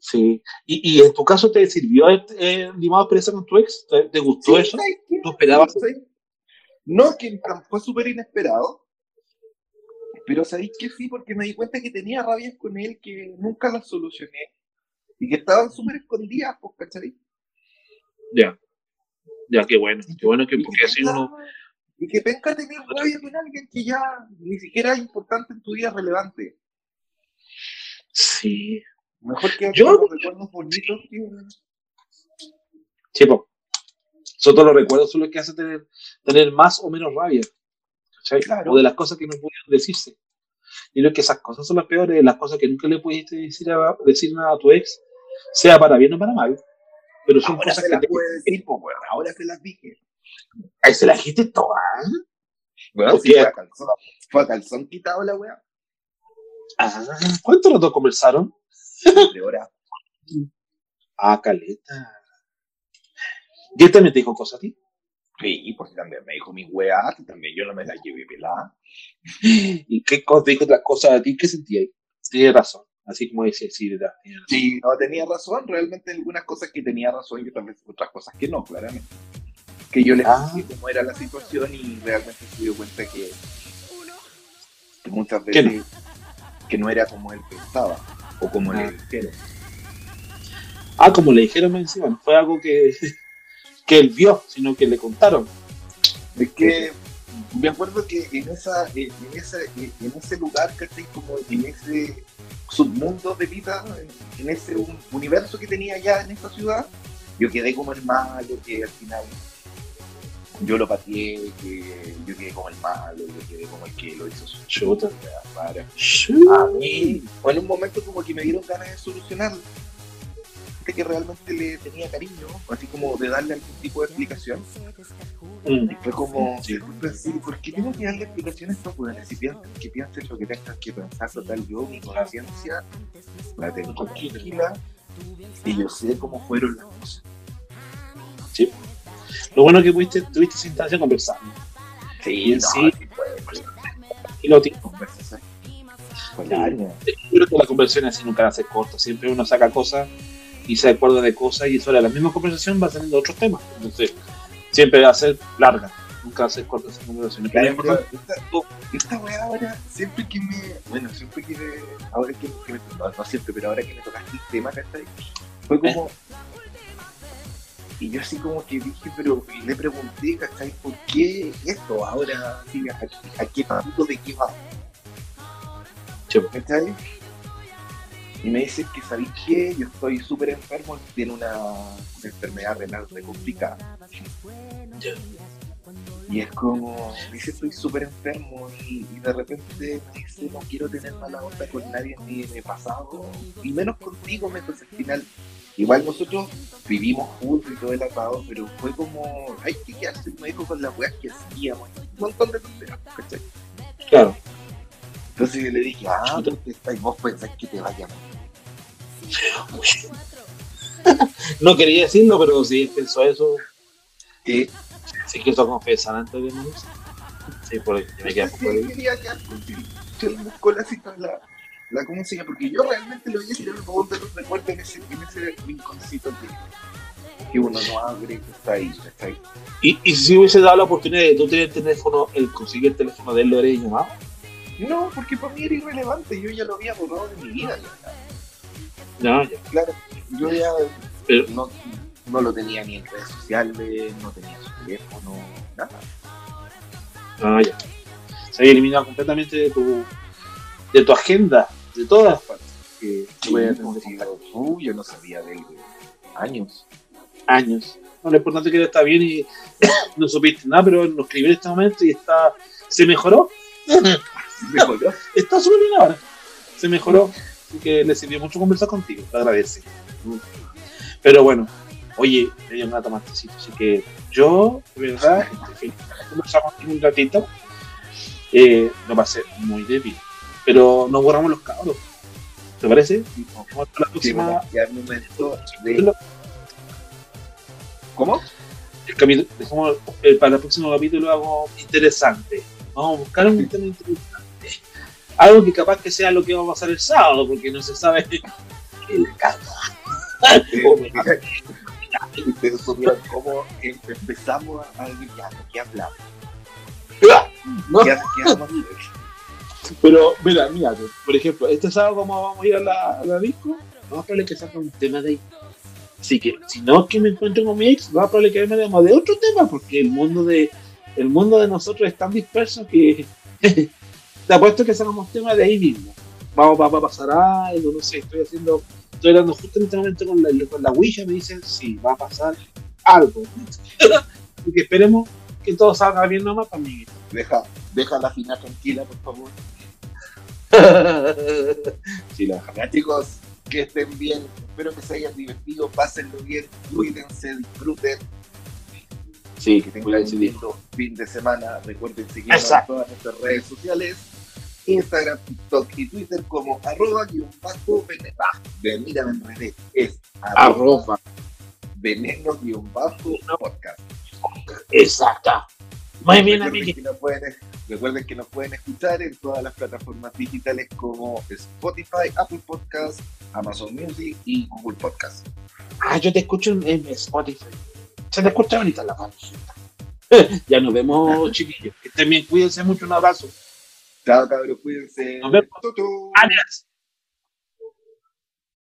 Sí. ¿Y, ¿Y, en tu caso te sirvió eh, limado expresa con tu ex? ¿Te, gustó eso? ¿Tú esperabas? No, que fue súper inesperado. Pero sabéis que sí, porque me di cuenta que tenía rabias con él que nunca las solucioné. Y que estaban súper escondidas, pues, ¿cachai? Ya. Ya, qué bueno. Qué bueno que porque así uno. Y que penca tener rabia con alguien que ya ni siquiera es importante en tu vida relevante. Sí, Mejor que yo recuerdos bonitos que. Sí, pues. Son todos los recuerdos son los que hacen tener, tener más o menos rabia. Claro. O de las cosas que no pudieron decirse. Y creo que esas cosas son las peores, las cosas que nunca le pudiste decir, a, decir nada a tu ex, sea para bien o para mal. Pero son ahora cosas que las puede decir, pues, bueno, ahora se las dije. Ahí se las dijiste todas. ¿eh? Bueno, sí, fue a, calzón, fue a calzón quitado la weá. Ah, ¿cuánto rato conversaron? De hora. Ah, caleta. ¿Y él también te dijo cosas a ti? Sí, porque también me dijo mi weá, y también yo no me la llevé pelada. ¿Y qué cosa te dijo otras cosas a ti? ¿Qué sentías? Tienes razón, así como dice, sí, ¿verdad? Sí, no tenía razón, realmente algunas cosas que tenía razón y otras, otras cosas que no, claramente. Que yo le ah. dije cómo era la situación y realmente se dio cuenta que, muchas veces que no era como él pensaba o como le dijeron. Ah, como le dijeron encima, no fue algo que, que él vio, sino que le contaron. Es que me acuerdo que en esa, en, esa, en ese lugar, ¿cachai? Como en ese submundo de vida, en ese universo que tenía ya en esta ciudad, yo quedé como el malo, que al final yo lo pateé, que yo quedé como el malo, yo quedé como el que lo hizo su chuta. Para. A mí, o en un momento como que me dieron ganas de solucionarlo. gente que realmente le tenía cariño, así como de darle algún tipo de explicación. Mm. Y fue como, sí. ¿por qué tengo que darle explicación a estos? Si piensan que piensen lo que tengan que pensar, total, yo, mi conciencia, la tengo tranquila y yo sé cómo fueron las cosas. Sí. Lo bueno es que pudiste, tuviste esa instancia conversando. Sí, no, sí. fue, Y lo tío. conversación. Yo creo que la conversación así nunca la hace corta. Siempre uno saca cosas y se acuerda de cosas y sobre la misma conversación va teniendo otros temas. Entonces, siempre va a ser larga. Nunca va a ser corta esa conversación. Pero Claro, es importante- esta, esta weá ahora, siempre que me. Bueno, siempre que me. Ahora que, que me. No, no siempre, pero ahora que me tocaste el tema, ¿cachai? Fue como. Y yo así como que dije, pero le pregunté, ¿cachai? ¿Por qué esto ahora? ¿a, a qué punto de qué va? ¿Cachai? Y me dice que, ¿sabéis qué? Yo estoy súper enfermo, tiene una, una enfermedad renal re complicada. Y es como, me dice, estoy súper enfermo y, y de repente me dice, no quiero tener mala onda con nadie ni en el pasado, y menos contigo, me entonces al final, igual nosotros vivimos juntos y todo el atado, pero fue como, hay que quedarse, me dijo con las weas que hacíamos, un montón de tonteras, ¿cachai? Claro. Entonces yo le dije, ah, porque estáis vos pensáis que te vaya No quería decirlo, pero sí pensó eso. que Sí quiso confesar antes de morir. Sí, por ahí. Me queda poco de... quería. Yo le busco la cita, la, la llama, porque yo realmente lo el favor de los recuerdos en ese, en ese rinconcito que, que uno no abre, que está ahí, que está ahí. ¿Y, y si hubiese dado la oportunidad de tú tener el teléfono, el conseguir el teléfono de él, lo habrías llamado? No, porque para mí era irrelevante, yo ya lo había borrado de mi vida. No, ya. Claro, yo ya Pero- no, no lo tenía ni en redes sociales, no tenía su teléfono, nada. Ah, ya. Se había eliminado completamente de tu, de tu agenda, de todas partes. Que Sí, voy a tener uh, yo no sabía de él de años. años. No, lo importante es que él está bien y no supiste nada, pero nos escribió en este momento y está, se mejoró. Mejoró. Está súper bien ahora. Se mejoró. Así que le sirvió mucho conversar contigo. Te agradece. Pero bueno, oye, me dio una tomatecito. Así que yo, de verdad, conversamos un ratito. Eh, lo pasé muy débil. Pero nos borramos los cabros. ¿Te parece? Vamos a la próxima. momento de. ¿Cómo? el capítulo, dejamos el- para el próximo capítulo algo interesante. Vamos a buscar un tema interesante. Algo que capaz que sea lo que va a pasar el sábado, porque no se sabe en la casa. Ustedes supieron cómo em- empezamos a ya, ¿qué hablamos? ¿No? ¿Qué, qué hablamos? Pero, mira, mira, por ejemplo, este sábado como vamos a ir a la, a la disco, vamos a probable que un tema de ahí. Así que, si no es que me encuentro con mi ex, va a probable que me de otro tema, porque el mundo de el mundo de nosotros es tan disperso que te apuesto que sacamos temas de ahí mismo. Vamos, va, va a pasar algo, no sé, estoy haciendo, estoy hablando justo en este momento con la, con la Ouija, me dicen, sí, va a pasar algo. Así que esperemos que todo salga bien nomás para mí. Deja, deja la final tranquila, por favor. sí, la Ya, chicos, que estén bien. Espero que se hayan divertido. Pásenlo bien. Cuídense, disfruten. Sí, Que tengan un lindo fin de semana. Recuerden seguirnos en todas nuestras redes sociales. Instagram, TikTok y Twitter como arroba guion bajo veneno. Ah, de- mira, me enredé. Es arroba Arroba. veneno guion bajo podcast. Exacto. Muy bien, recuerden, que nos pueden, recuerden que nos pueden escuchar en todas las plataformas digitales como Spotify, Apple Podcast, Amazon Music y Google Podcast. Ah, yo te escucho en, Spotify. Se te escucha bonita la mano. ya nos vemos, chiquillos. Que estén bien, cuídense mucho. Un abrazo. Chao, cabros, cuídense. Nos vemos. Adiós.